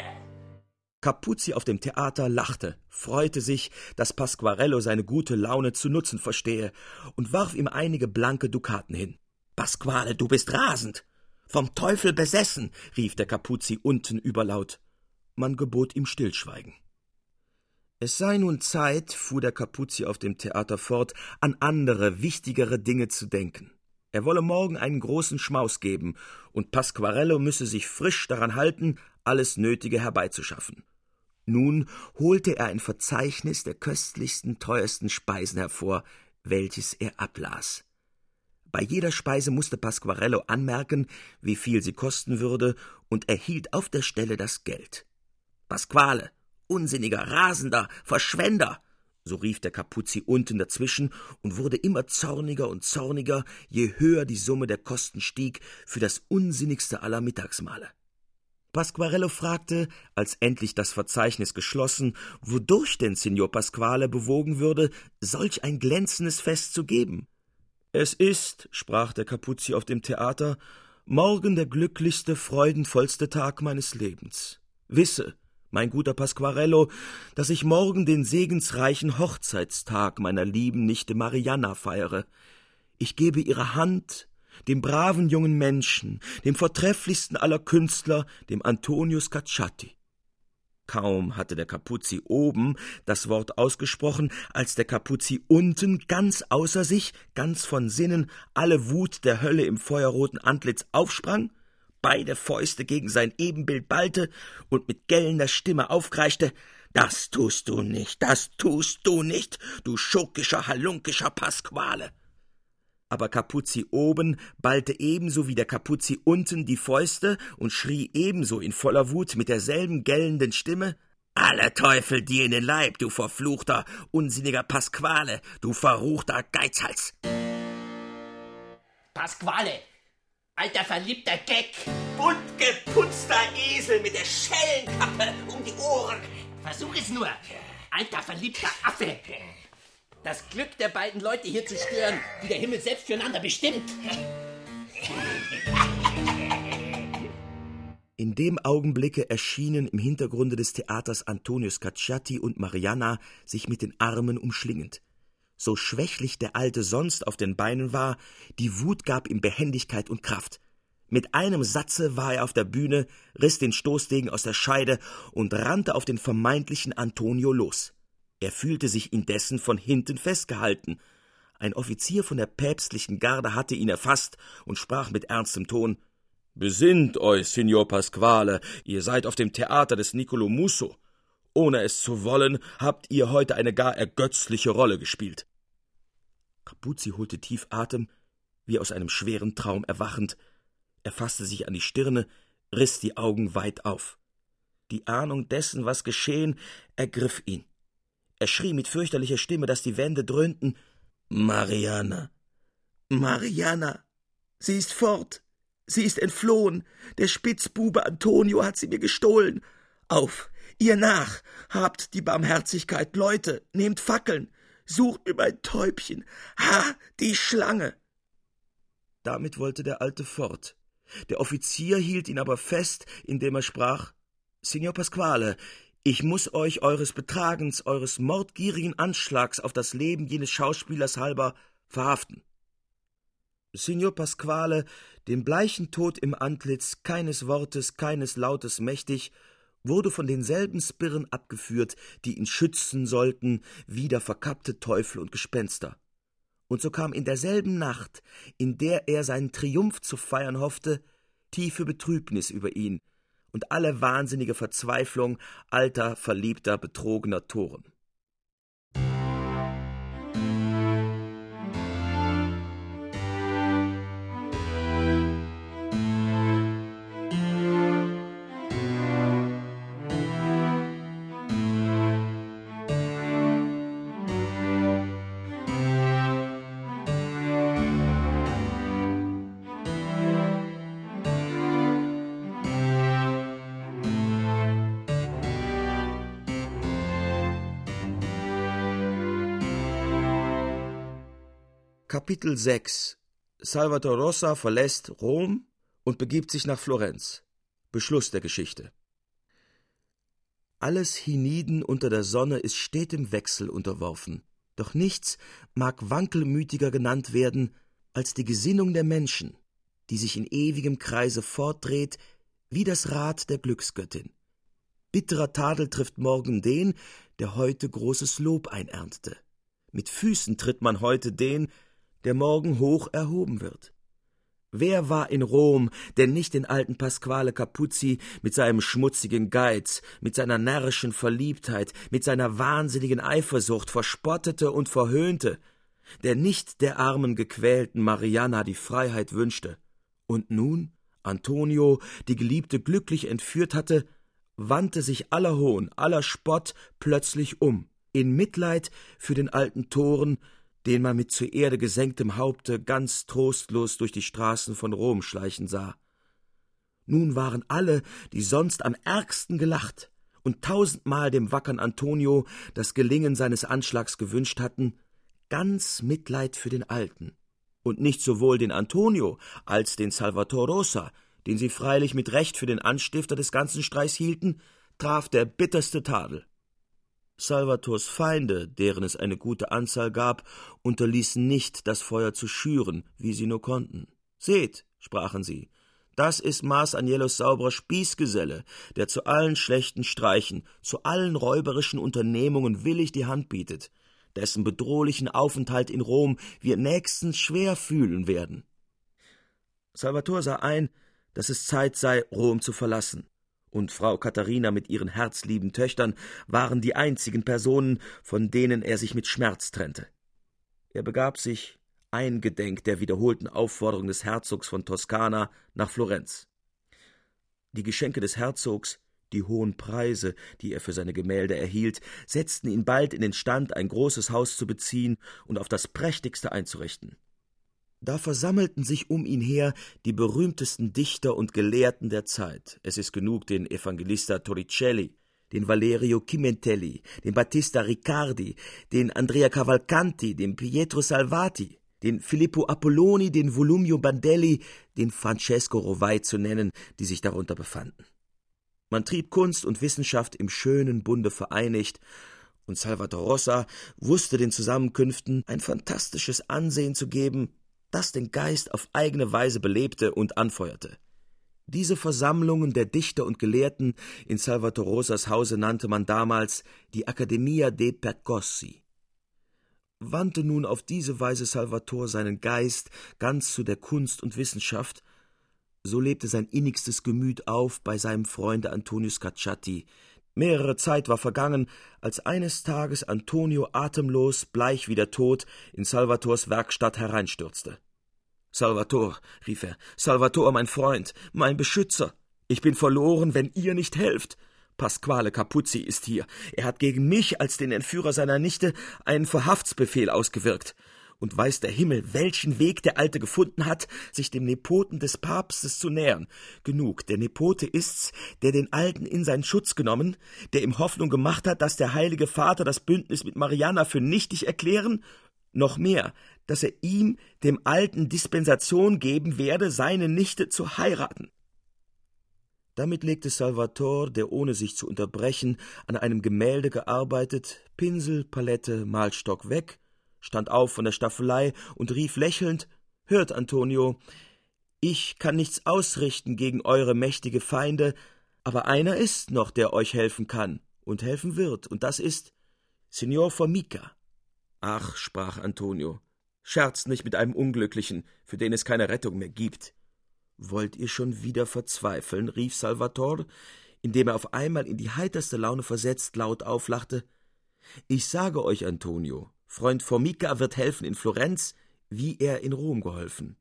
Capuzzi auf dem Theater lachte, freute sich, dass Pasquarello seine gute Laune zu nutzen verstehe und warf ihm einige blanke Dukaten hin. Pasquale, du bist rasend. Vom Teufel besessen, rief der Capuzzi unten überlaut. Man gebot ihm Stillschweigen. Es sei nun Zeit, fuhr der Capuzzi auf dem Theater fort, an andere, wichtigere Dinge zu denken. Er wolle morgen einen großen Schmaus geben, und Pasquarello müsse sich frisch daran halten, alles Nötige herbeizuschaffen. Nun holte er ein Verzeichnis der köstlichsten, teuersten Speisen hervor, welches er ablas. Bei jeder Speise musste Pasquarello anmerken, wie viel sie kosten würde, und erhielt auf der Stelle das Geld. Pasquale, unsinniger, rasender, Verschwender, so rief der Capuzzi unten dazwischen und wurde immer zorniger und zorniger, je höher die Summe der Kosten stieg für das unsinnigste aller Mittagsmahle. Pasquarello fragte, als endlich das Verzeichnis geschlossen, wodurch denn Signor Pasquale bewogen würde, solch ein glänzendes Fest zu geben. Es ist, sprach der Capuzzi auf dem Theater, morgen der glücklichste, freudenvollste Tag meines Lebens. Wisse, mein guter Pasquarello, dass ich morgen den segensreichen Hochzeitstag meiner lieben Nichte Marianna feiere. Ich gebe ihre Hand dem braven jungen Menschen, dem vortrefflichsten aller Künstler, dem Antonius Cacciati. Kaum hatte der Capuzzi oben das Wort ausgesprochen, als der Capuzzi unten ganz außer sich, ganz von Sinnen, alle Wut der Hölle im feuerroten Antlitz aufsprang beide Fäuste gegen sein Ebenbild ballte und mit gellender Stimme aufkreischte Das tust du nicht, das tust du nicht, du schurkischer, halunkischer Pasquale. Aber Capuzzi oben ballte ebenso wie der Capuzzi unten die Fäuste und schrie ebenso in voller Wut mit derselben gellenden Stimme Alle Teufel dir in den Leib, du verfluchter, unsinniger Pasquale, du verruchter Geizhals. Pasquale, alter verliebter Geck, Bunt geputzter Esel mit der Schellenkappe um die Ohren. versuch es nur, alter verliebter Affe. Das Glück der beiden Leute hier zu stören, die der Himmel selbst füreinander bestimmt. In dem Augenblicke erschienen im Hintergrunde des Theaters Antonius Cacciati und Marianna sich mit den Armen umschlingend. So schwächlich der Alte sonst auf den Beinen war, die Wut gab ihm Behendigkeit und Kraft. Mit einem Satze war er auf der Bühne, riss den Stoßdegen aus der Scheide und rannte auf den vermeintlichen Antonio los. Er fühlte sich indessen von hinten festgehalten. Ein Offizier von der päpstlichen Garde hatte ihn erfasst und sprach mit ernstem Ton Besinnt euch, Signor Pasquale, ihr seid auf dem Theater des Nicolo Musso. Ohne es zu wollen, habt ihr heute eine gar ergötzliche Rolle gespielt. Capuzzi holte tief Atem, wie aus einem schweren Traum erwachend. Er fasste sich an die Stirne, riss die Augen weit auf. Die Ahnung dessen, was geschehen, ergriff ihn. Er schrie mit fürchterlicher Stimme, dass die Wände dröhnten Mariana. Mariana. Sie ist fort. Sie ist entflohen. Der Spitzbube Antonio hat sie mir gestohlen. Auf, ihr nach. Habt die Barmherzigkeit, Leute, nehmt Fackeln. Sucht mir mein Täubchen. Ha, die Schlange. Damit wollte der Alte fort. Der Offizier hielt ihn aber fest, indem er sprach Signor Pasquale, ich muss euch eures Betragens, eures mordgierigen Anschlags auf das Leben jenes Schauspielers halber verhaften. Signor Pasquale, dem bleichen Tod im Antlitz, keines Wortes, keines Lautes mächtig, wurde von denselben Spirren abgeführt, die ihn schützen sollten, wider verkappte Teufel und Gespenster. Und so kam in derselben Nacht, in der er seinen Triumph zu feiern hoffte, tiefe Betrübnis über ihn und alle wahnsinnige Verzweiflung alter, verliebter, betrogener Toren. Kapitel 6 Salvator Rossa verlässt Rom und begibt sich nach Florenz. Beschluss der Geschichte. Alles hienieden unter der Sonne ist stetem Wechsel unterworfen, doch nichts mag wankelmütiger genannt werden als die Gesinnung der Menschen, die sich in ewigem Kreise fortdreht, wie das Rad der Glücksgöttin. Bitterer Tadel trifft morgen den, der heute großes Lob einerntete. Mit Füßen tritt man heute den, der morgen hoch erhoben wird. Wer war in Rom denn nicht den alten Pasquale Capuzzi mit seinem schmutzigen Geiz, mit seiner närrischen Verliebtheit, mit seiner wahnsinnigen Eifersucht verspottete und verhöhnte, der nicht der armen gequälten Mariana die Freiheit wünschte, und nun Antonio, die Geliebte glücklich entführt hatte, wandte sich aller Hohn, aller Spott plötzlich um, in Mitleid für den alten Toren, den man mit zur Erde gesenktem Haupte ganz trostlos durch die Straßen von Rom schleichen sah. Nun waren alle, die sonst am ärgsten gelacht und tausendmal dem wackern Antonio das Gelingen seines Anschlags gewünscht hatten, ganz Mitleid für den Alten. Und nicht sowohl den Antonio als den Salvator Rosa, den sie freilich mit Recht für den Anstifter des ganzen Streichs hielten, traf der bitterste Tadel. Salvators Feinde, deren es eine gute Anzahl gab, unterließen nicht, das Feuer zu schüren, wie sie nur konnten. Seht, sprachen sie, das ist Mas Anielos sauberer Spießgeselle, der zu allen schlechten Streichen, zu allen räuberischen Unternehmungen willig die Hand bietet, dessen bedrohlichen Aufenthalt in Rom wir nächstens schwer fühlen werden. Salvator sah ein, dass es Zeit sei, Rom zu verlassen und Frau Katharina mit ihren herzlieben Töchtern waren die einzigen Personen, von denen er sich mit Schmerz trennte. Er begab sich, eingedenk der wiederholten Aufforderung des Herzogs von Toskana, nach Florenz. Die Geschenke des Herzogs, die hohen Preise, die er für seine Gemälde erhielt, setzten ihn bald in den Stand, ein großes Haus zu beziehen und auf das prächtigste einzurichten. Da versammelten sich um ihn her die berühmtesten Dichter und Gelehrten der Zeit. Es ist genug, den Evangelista Torricelli, den Valerio Chimentelli, den Battista Riccardi, den Andrea Cavalcanti, den Pietro Salvati, den Filippo Apolloni, den Volumio Bandelli, den Francesco Rovai zu nennen, die sich darunter befanden. Man trieb Kunst und Wissenschaft im schönen Bunde vereinigt, Und Salvator Rossa wusste den Zusammenkünften ein fantastisches Ansehen zu geben, das den Geist auf eigene Weise belebte und anfeuerte. Diese Versammlungen der Dichter und Gelehrten in Salvator Rosas Hause nannte man damals die Accademia dei Percossi. Wandte nun auf diese Weise Salvator seinen Geist ganz zu der Kunst und Wissenschaft, so lebte sein innigstes Gemüt auf bei seinem Freunde Antonio Scacciati, Mehrere Zeit war vergangen, als eines Tages Antonio atemlos, bleich wie der Tod, in Salvators Werkstatt hereinstürzte. Salvator, rief er, Salvator, mein Freund, mein Beschützer, ich bin verloren, wenn ihr nicht helft. Pasquale Capuzzi ist hier. Er hat gegen mich als den Entführer seiner Nichte einen Verhaftsbefehl ausgewirkt und weiß der Himmel, welchen Weg der Alte gefunden hat, sich dem Nepoten des Papstes zu nähern. Genug, der Nepote ist's, der den Alten in seinen Schutz genommen, der ihm Hoffnung gemacht hat, dass der Heilige Vater das Bündnis mit Mariana für nichtig erklären, noch mehr, dass er ihm, dem Alten, Dispensation geben werde, seine Nichte zu heiraten. Damit legte Salvator, der ohne sich zu unterbrechen an einem Gemälde gearbeitet, Pinsel, Palette, Malstock weg stand auf von der Staffelei und rief lächelnd Hört, Antonio, ich kann nichts ausrichten gegen eure mächtige Feinde, aber einer ist noch, der euch helfen kann und helfen wird, und das ist Signor Formica. Ach, sprach Antonio, scherzt nicht mit einem Unglücklichen, für den es keine Rettung mehr gibt. Wollt ihr schon wieder verzweifeln? rief Salvator, indem er auf einmal in die heiterste Laune versetzt laut auflachte. Ich sage euch, Antonio, Freund Formica wird helfen in Florenz, wie er in Rom geholfen.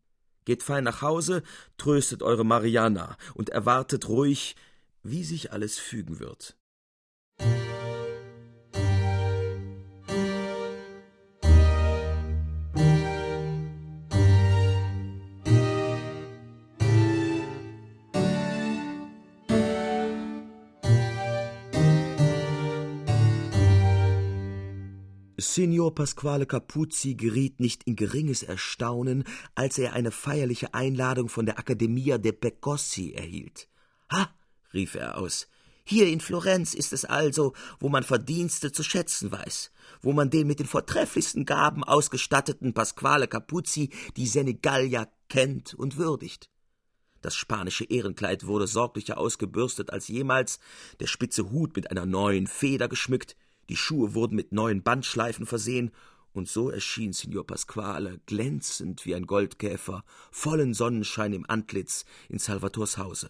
Geht fein nach Hause, tröstet eure Mariana und erwartet ruhig, wie sich alles fügen wird. Signor Pasquale Capuzzi geriet nicht in geringes Erstaunen, als er eine feierliche Einladung von der Accademia de Pecossi erhielt. Ha, rief er aus, hier in Florenz ist es also, wo man Verdienste zu schätzen weiß, wo man den mit den vortrefflichsten Gaben ausgestatteten Pasquale Capuzzi, die Senegalia, kennt und würdigt. Das spanische Ehrenkleid wurde sorglicher ausgebürstet als jemals, der spitze Hut mit einer neuen Feder geschmückt, die Schuhe wurden mit neuen Bandschleifen versehen, und so erschien Signor Pasquale glänzend wie ein Goldkäfer, vollen Sonnenschein im Antlitz in Salvators Hause.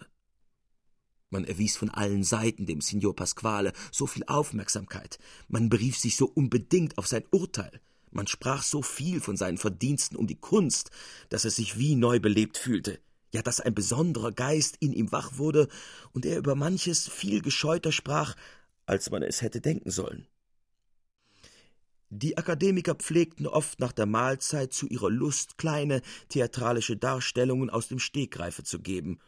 Man erwies von allen Seiten dem Signor Pasquale so viel Aufmerksamkeit, man berief sich so unbedingt auf sein Urteil, man sprach so viel von seinen Verdiensten um die Kunst, dass er sich wie neu belebt fühlte, ja, dass ein besonderer Geist in ihm wach wurde und er über manches viel gescheuter sprach, als man es hätte denken sollen. Die Akademiker pflegten oft nach der Mahlzeit zu ihrer Lust kleine theatralische Darstellungen aus dem Stegreife zu geben,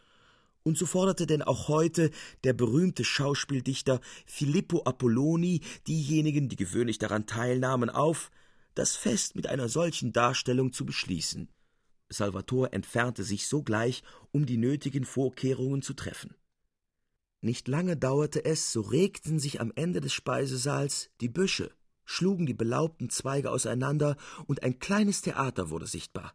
und so forderte denn auch heute der berühmte Schauspieldichter Filippo Apolloni diejenigen, die gewöhnlich daran teilnahmen, auf, das Fest mit einer solchen Darstellung zu beschließen. Salvator entfernte sich sogleich, um die nötigen Vorkehrungen zu treffen. Nicht lange dauerte es, so regten sich am Ende des Speisesaals die Büsche, schlugen die belaubten Zweige auseinander, und ein kleines Theater wurde sichtbar.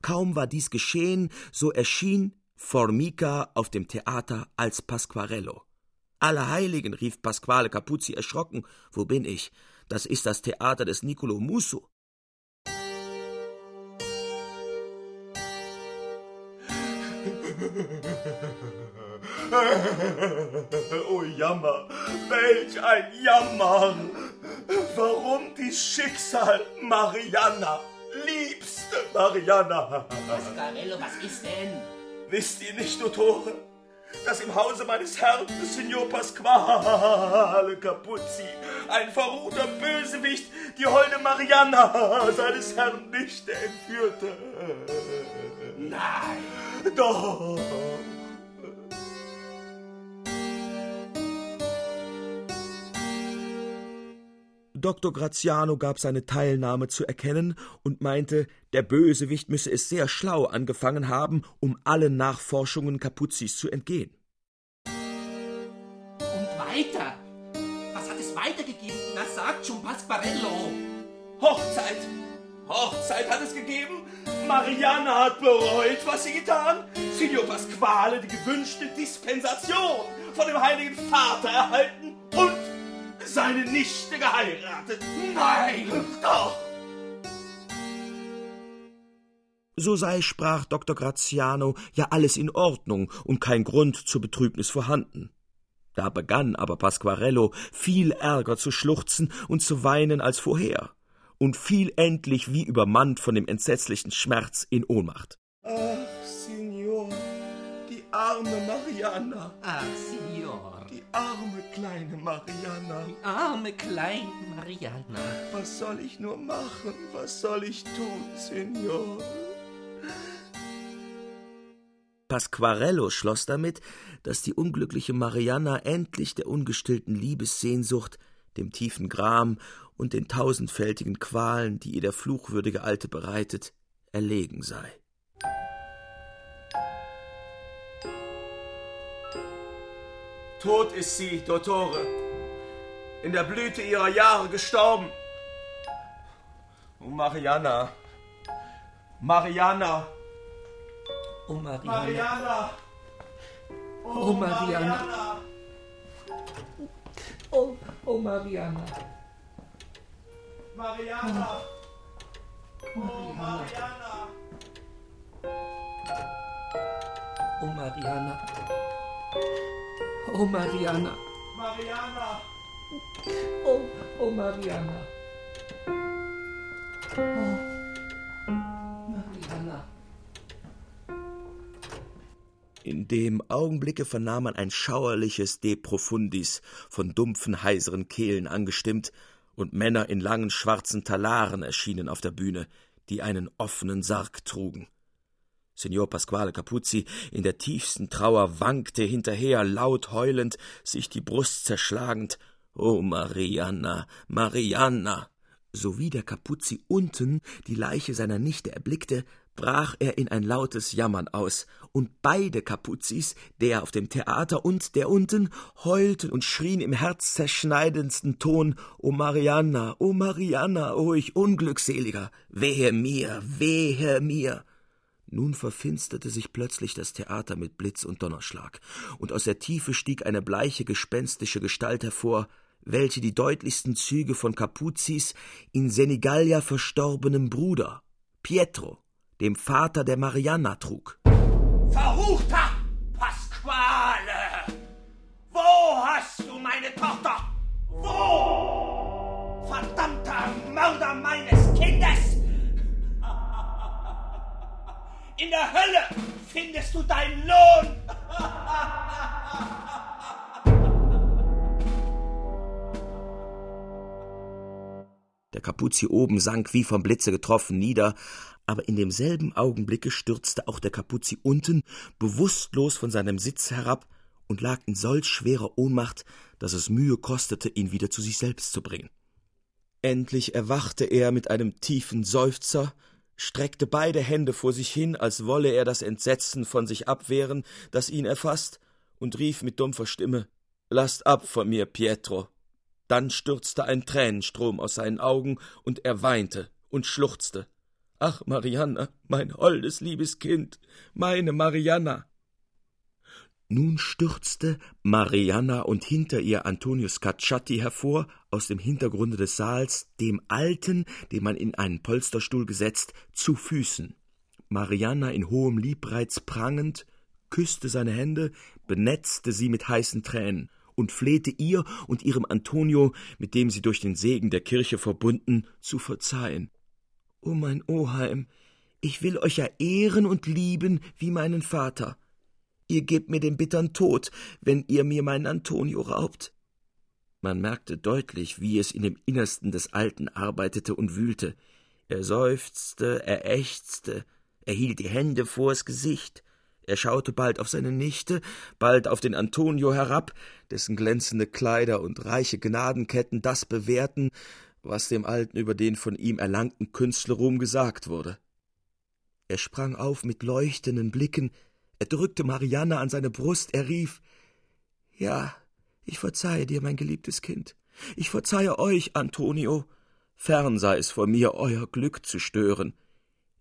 Kaum war dies geschehen, so erschien Formica auf dem Theater als Pasquarello. Alle Heiligen, rief Pasquale Capuzzi erschrocken, wo bin ich? Das ist das Theater des Nicolo Musso. Oh Jammer, welch ein Jammer! Warum dies Schicksal, Mariana? Liebste Mariana! Pasquarello, was ist denn? Wisst ihr nicht, Dottore, dass im Hause meines Herrn, Signor Pasquale Capuzzi, ein verruchter Bösewicht die holde Mariana, seines Herrn Nichte, entführte? Nein! Doch! Dr. Graziano gab seine Teilnahme zu erkennen und meinte, der Bösewicht müsse es sehr schlau angefangen haben, um allen Nachforschungen Capuzzis zu entgehen. Und weiter? Was hat es weitergegeben. Na sagt schon Pasquarello. Hochzeit. Hochzeit hat es gegeben. Marianne hat bereut, was sie getan. Signor Pasquale die gewünschte Dispensation von dem Heiligen Vater erhalten und seine Nichte geheiratet. Nein, doch. So sei, sprach Dr. Graziano, ja alles in Ordnung und kein Grund zur Betrübnis vorhanden. Da begann aber Pasquarello viel ärger zu schluchzen und zu weinen als vorher und fiel endlich wie übermannt von dem entsetzlichen Schmerz in Ohnmacht. Ach, Signor, die arme Mariana. Ach, Signor. Arme kleine Mariana. Die arme kleine Mariana. Was soll ich nur machen? Was soll ich tun, Signor? Pasquarello schloss damit, dass die unglückliche Mariana endlich der ungestillten Liebessehnsucht, dem tiefen Gram und den tausendfältigen Qualen, die ihr der fluchwürdige Alte bereitet, erlegen sei. Tot ist sie, Dottore. In der Blüte ihrer Jahre gestorben. Oh, Mariana. Mariana. Oh, Mariana. Mariana. Oh, Mariana. Oh, oh, Mariana. Mariana. Oh, Mariana. Oh, Mariana. Oh, Mariana. Mariana. Oh, oh, Mariana. Oh, Mariana. In dem Augenblicke vernahm man ein schauerliches De profundis, von dumpfen, heiseren Kehlen angestimmt, und Männer in langen schwarzen Talaren erschienen auf der Bühne, die einen offenen Sarg trugen. Signor Pasquale Capuzzi in der tiefsten Trauer wankte hinterher, laut heulend, sich die Brust zerschlagend. O Marianna, Marianna! Sowie der Capuzzi unten die Leiche seiner Nichte erblickte, brach er in ein lautes Jammern aus, und beide Kapuzis, der auf dem Theater und der unten, heulten und schrien im herzzerschneidendsten Ton O Marianna, o Marianna, o ich Unglückseliger, wehe mir, wehe mir. Nun verfinsterte sich plötzlich das Theater mit Blitz und Donnerschlag, und aus der Tiefe stieg eine bleiche, gespenstische Gestalt hervor, welche die deutlichsten Züge von Capuzis in Senigallia verstorbenem Bruder, Pietro, dem Vater der Marianna, trug. Verruchter Pasquale! Wo hast du meine Tochter? Wo? Verdammter Mörder meines In der Hölle findest du deinen Lohn! Der Kapuzzi oben sank wie vom Blitze getroffen nieder, aber in demselben Augenblicke stürzte auch der Kapuzzi unten bewusstlos von seinem Sitz herab und lag in solch schwerer Ohnmacht, dass es Mühe kostete, ihn wieder zu sich selbst zu bringen. Endlich erwachte er mit einem tiefen Seufzer, streckte beide Hände vor sich hin, als wolle er das Entsetzen von sich abwehren, das ihn erfasst, und rief mit dumpfer Stimme Lasst ab von mir, Pietro. Dann stürzte ein Tränenstrom aus seinen Augen, und er weinte und schluchzte. Ach, Marianna, mein holdes, liebes Kind, meine Marianna. Nun stürzte Marianna und hinter ihr Antonius Cacciatti hervor, aus dem Hintergrunde des Saals, dem Alten, den man in einen Polsterstuhl gesetzt, zu Füßen. Marianna in hohem Liebreiz prangend, küsste seine Hände, benetzte sie mit heißen Tränen und flehte ihr und ihrem Antonio, mit dem sie durch den Segen der Kirche verbunden, zu verzeihen. O mein Oheim, ich will euch ja ehren und lieben wie meinen Vater. Ihr gebt mir den bittern Tod, wenn ihr mir meinen Antonio raubt. Man merkte deutlich, wie es in dem Innersten des Alten arbeitete und wühlte. Er seufzte, er ächzte, er hielt die Hände vors Gesicht. Er schaute bald auf seine Nichte, bald auf den Antonio herab, dessen glänzende Kleider und reiche Gnadenketten das bewährten, was dem Alten über den von ihm erlangten Künstlerruhm gesagt wurde. Er sprang auf mit leuchtenden Blicken, er drückte Marianna an seine Brust, er rief Ja, ich verzeihe dir, mein geliebtes Kind. Ich verzeihe euch, Antonio, fern sei es vor mir, euer Glück zu stören.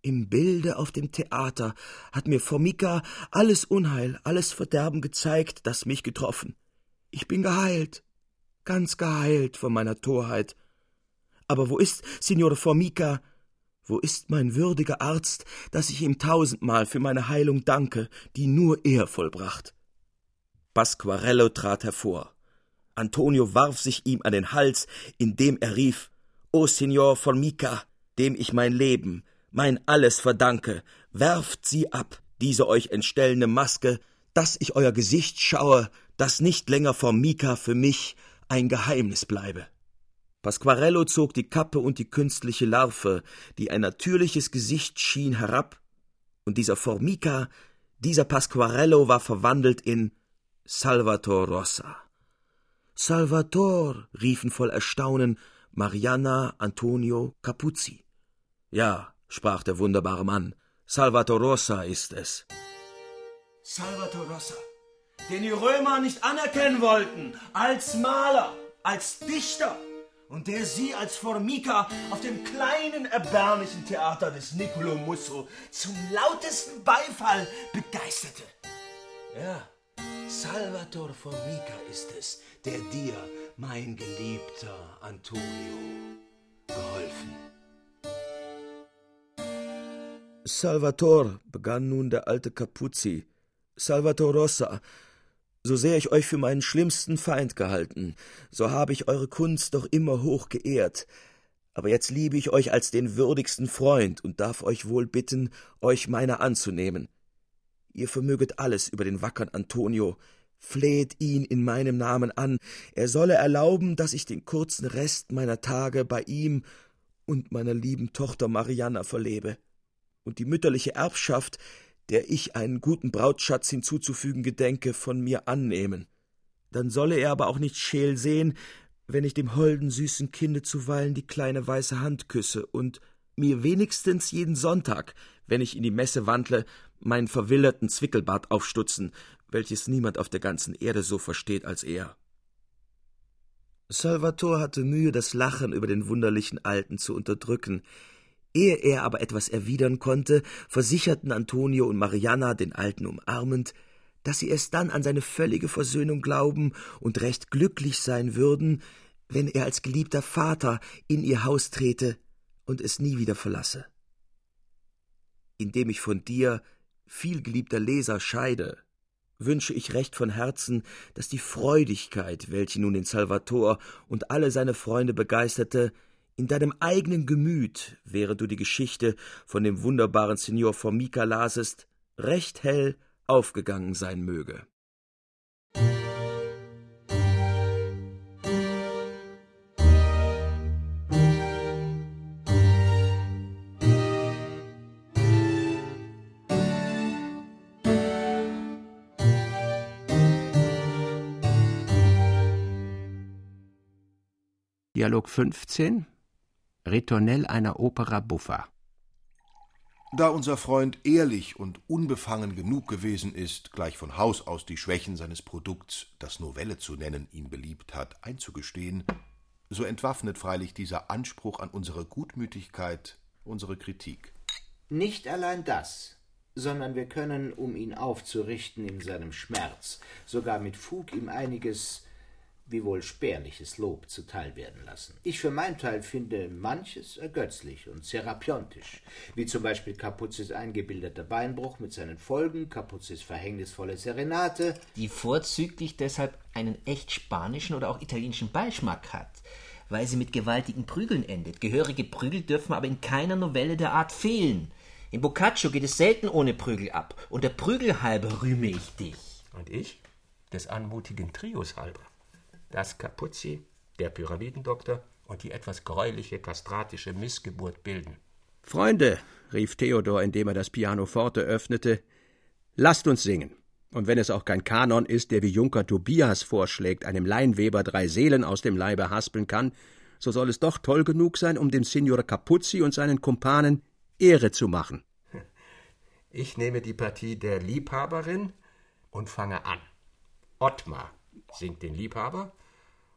Im Bilde auf dem Theater hat mir Formica alles Unheil, alles Verderben gezeigt, das mich getroffen. Ich bin geheilt, ganz geheilt von meiner Torheit. Aber wo ist Signor Formica? Wo ist mein würdiger Arzt, dass ich ihm tausendmal für meine Heilung danke, die nur er vollbracht? Pasquarello trat hervor. Antonio warf sich ihm an den Hals, indem er rief: O Signor Formica, dem ich mein Leben, mein Alles verdanke, werft sie ab, diese euch entstellende Maske, dass ich euer Gesicht schaue, dass nicht länger Formica für mich ein Geheimnis bleibe. Pasquarello zog die Kappe und die künstliche Larve, die ein natürliches Gesicht schien, herab, und dieser Formica, dieser Pasquarello war verwandelt in Salvator Rossa. Salvator, riefen voll Erstaunen Mariana, Antonio, Capuzzi. Ja, sprach der wunderbare Mann, Salvator Rossa ist es. Salvator Rossa, den die Römer nicht anerkennen wollten, als Maler, als Dichter, und der sie als Formica auf dem kleinen erbärmlichen Theater des Niccolo Musso zum lautesten Beifall begeisterte. Ja, Salvator Formica ist es, der dir, mein geliebter Antonio, geholfen. Salvator, begann nun der alte Capuzzi, Salvator Rossa, so sehr ich euch für meinen schlimmsten Feind gehalten, so habe ich eure Kunst doch immer hoch geehrt. Aber jetzt liebe ich euch als den würdigsten Freund und darf euch wohl bitten, euch meiner anzunehmen. Ihr vermöget alles über den wackern Antonio, fleht ihn in meinem Namen an, er solle erlauben, dass ich den kurzen Rest meiner Tage bei ihm und meiner lieben Tochter Marianna verlebe, und die mütterliche Erbschaft, der ich einen guten Brautschatz hinzuzufügen gedenke, von mir annehmen. Dann solle er aber auch nicht scheel sehen, wenn ich dem holden, süßen Kinde zuweilen die kleine weiße Hand küsse und mir wenigstens jeden Sonntag, wenn ich in die Messe wandle, meinen verwilderten Zwickelbart aufstutzen, welches niemand auf der ganzen Erde so versteht als er. Salvator hatte Mühe, das Lachen über den wunderlichen Alten zu unterdrücken, Ehe er aber etwas erwidern konnte, versicherten Antonio und Marianna, den Alten umarmend, dass sie erst dann an seine völlige Versöhnung glauben und recht glücklich sein würden, wenn er als geliebter Vater in ihr Haus trete und es nie wieder verlasse. Indem ich von dir, vielgeliebter Leser, scheide, wünsche ich recht von Herzen, dass die Freudigkeit, welche nun den Salvator und alle seine Freunde begeisterte, in deinem eigenen Gemüt, während du die Geschichte von dem wunderbaren Signor Formica lasest, recht hell aufgegangen sein möge. Dialog 15 Ritornell einer Opera buffa. Da unser Freund ehrlich und unbefangen genug gewesen ist, gleich von Haus aus die Schwächen seines Produkts, das Novelle zu nennen, ihm beliebt hat, einzugestehen, so entwaffnet freilich dieser Anspruch an unsere Gutmütigkeit unsere Kritik. Nicht allein das, sondern wir können, um ihn aufzurichten in seinem Schmerz, sogar mit Fug ihm einiges wiewohl spärliches Lob zuteil werden lassen. Ich für mein Teil finde manches ergötzlich und serapiontisch, wie zum Beispiel Kapuzzis eingebildeter Beinbruch mit seinen Folgen, Kapuzzis verhängnisvolle Serenate, die vorzüglich deshalb einen echt spanischen oder auch italienischen Beischmack hat, weil sie mit gewaltigen Prügeln endet. Gehörige Prügel dürfen aber in keiner Novelle der Art fehlen. In Boccaccio geht es selten ohne Prügel ab, und der Prügel halber rühme ich dich. Und ich? Des anmutigen Trios halber das Capuzzi, der Pyramidendoktor und die etwas greuliche kastratische Missgeburt bilden. Freunde, rief Theodor, indem er das Pianoforte öffnete, lasst uns singen. Und wenn es auch kein Kanon ist, der wie Junker Tobias vorschlägt, einem Leinweber drei Seelen aus dem Leibe haspeln kann, so soll es doch toll genug sein, um dem Signor Capuzzi und seinen Kumpanen Ehre zu machen. Ich nehme die Partie der Liebhaberin und fange an. Ottmar singt den Liebhaber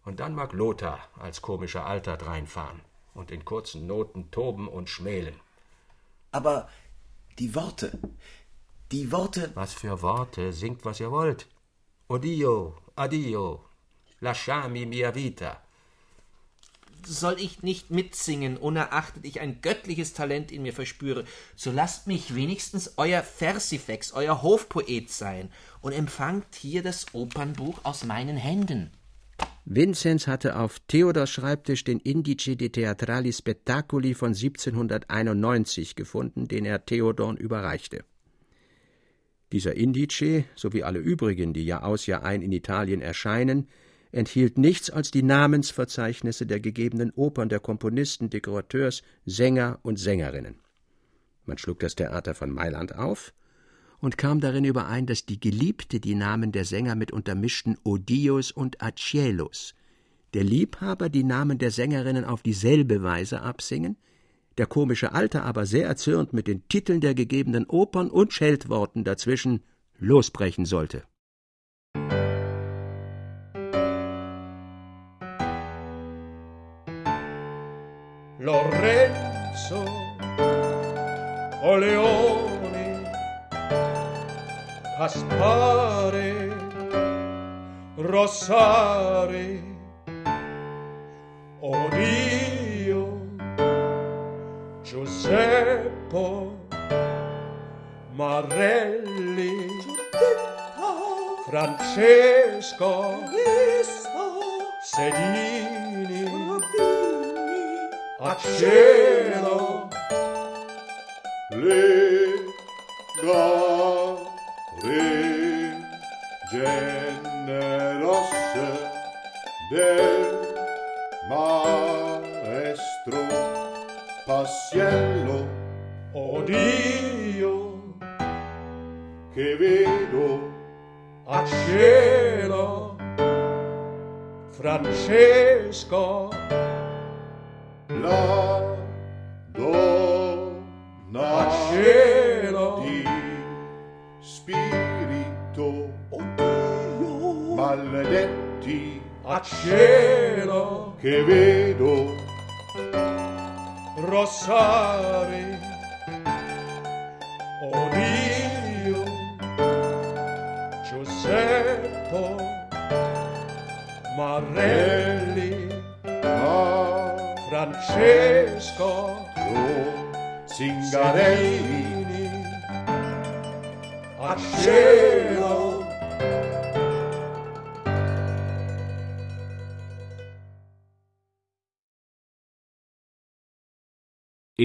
Und dann mag Lothar als komischer Alter reinfahren und in kurzen Noten toben und schmälen. Aber die Worte, die Worte. Was für Worte? Singt, was ihr wollt. Odio, addio, lasciami mia vita. Soll ich nicht mitsingen, unerachtet ich ein göttliches Talent in mir verspüre, so lasst mich wenigstens euer Versifex, euer Hofpoet sein und empfangt hier das Opernbuch aus meinen Händen. Vinzenz hatte auf Theodors Schreibtisch den Indice di Theatrali Spettacoli von 1791 gefunden, den er Theodorn überreichte. Dieser Indice, sowie alle übrigen, die Jahr aus Jahr ein in Italien erscheinen, enthielt nichts als die Namensverzeichnisse der gegebenen Opern der Komponisten, Dekorateurs, Sänger und Sängerinnen. Man schlug das Theater von Mailand auf und kam darin überein, dass die Geliebte die Namen der Sänger mit untermischten Odios und Acielos, der Liebhaber die Namen der Sängerinnen auf dieselbe Weise absingen, der komische Alte aber sehr erzürnt mit den Titeln der gegebenen Opern und Scheltworten dazwischen losbrechen sollte. Lorenzo Oleone aspare, rossare, oh Dio, Giuseppo Marelli, Francesco Sedini, Acceso.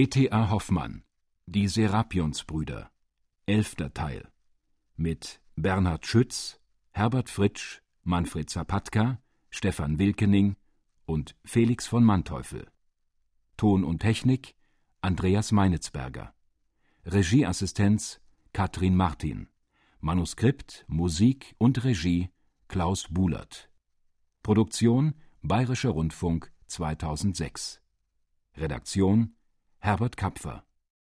E.T.A. Hoffmann Die Serapionsbrüder Elfter Teil mit Bernhard Schütz, Herbert Fritsch, Manfred Zapatka, Stefan Wilkening und Felix von Manteuffel. Ton und Technik Andreas Meinitzberger. Regieassistenz Katrin Martin. Manuskript, Musik und Regie Klaus Bulert. Produktion Bayerischer Rundfunk 2006. Redaktion Herbert Kapfer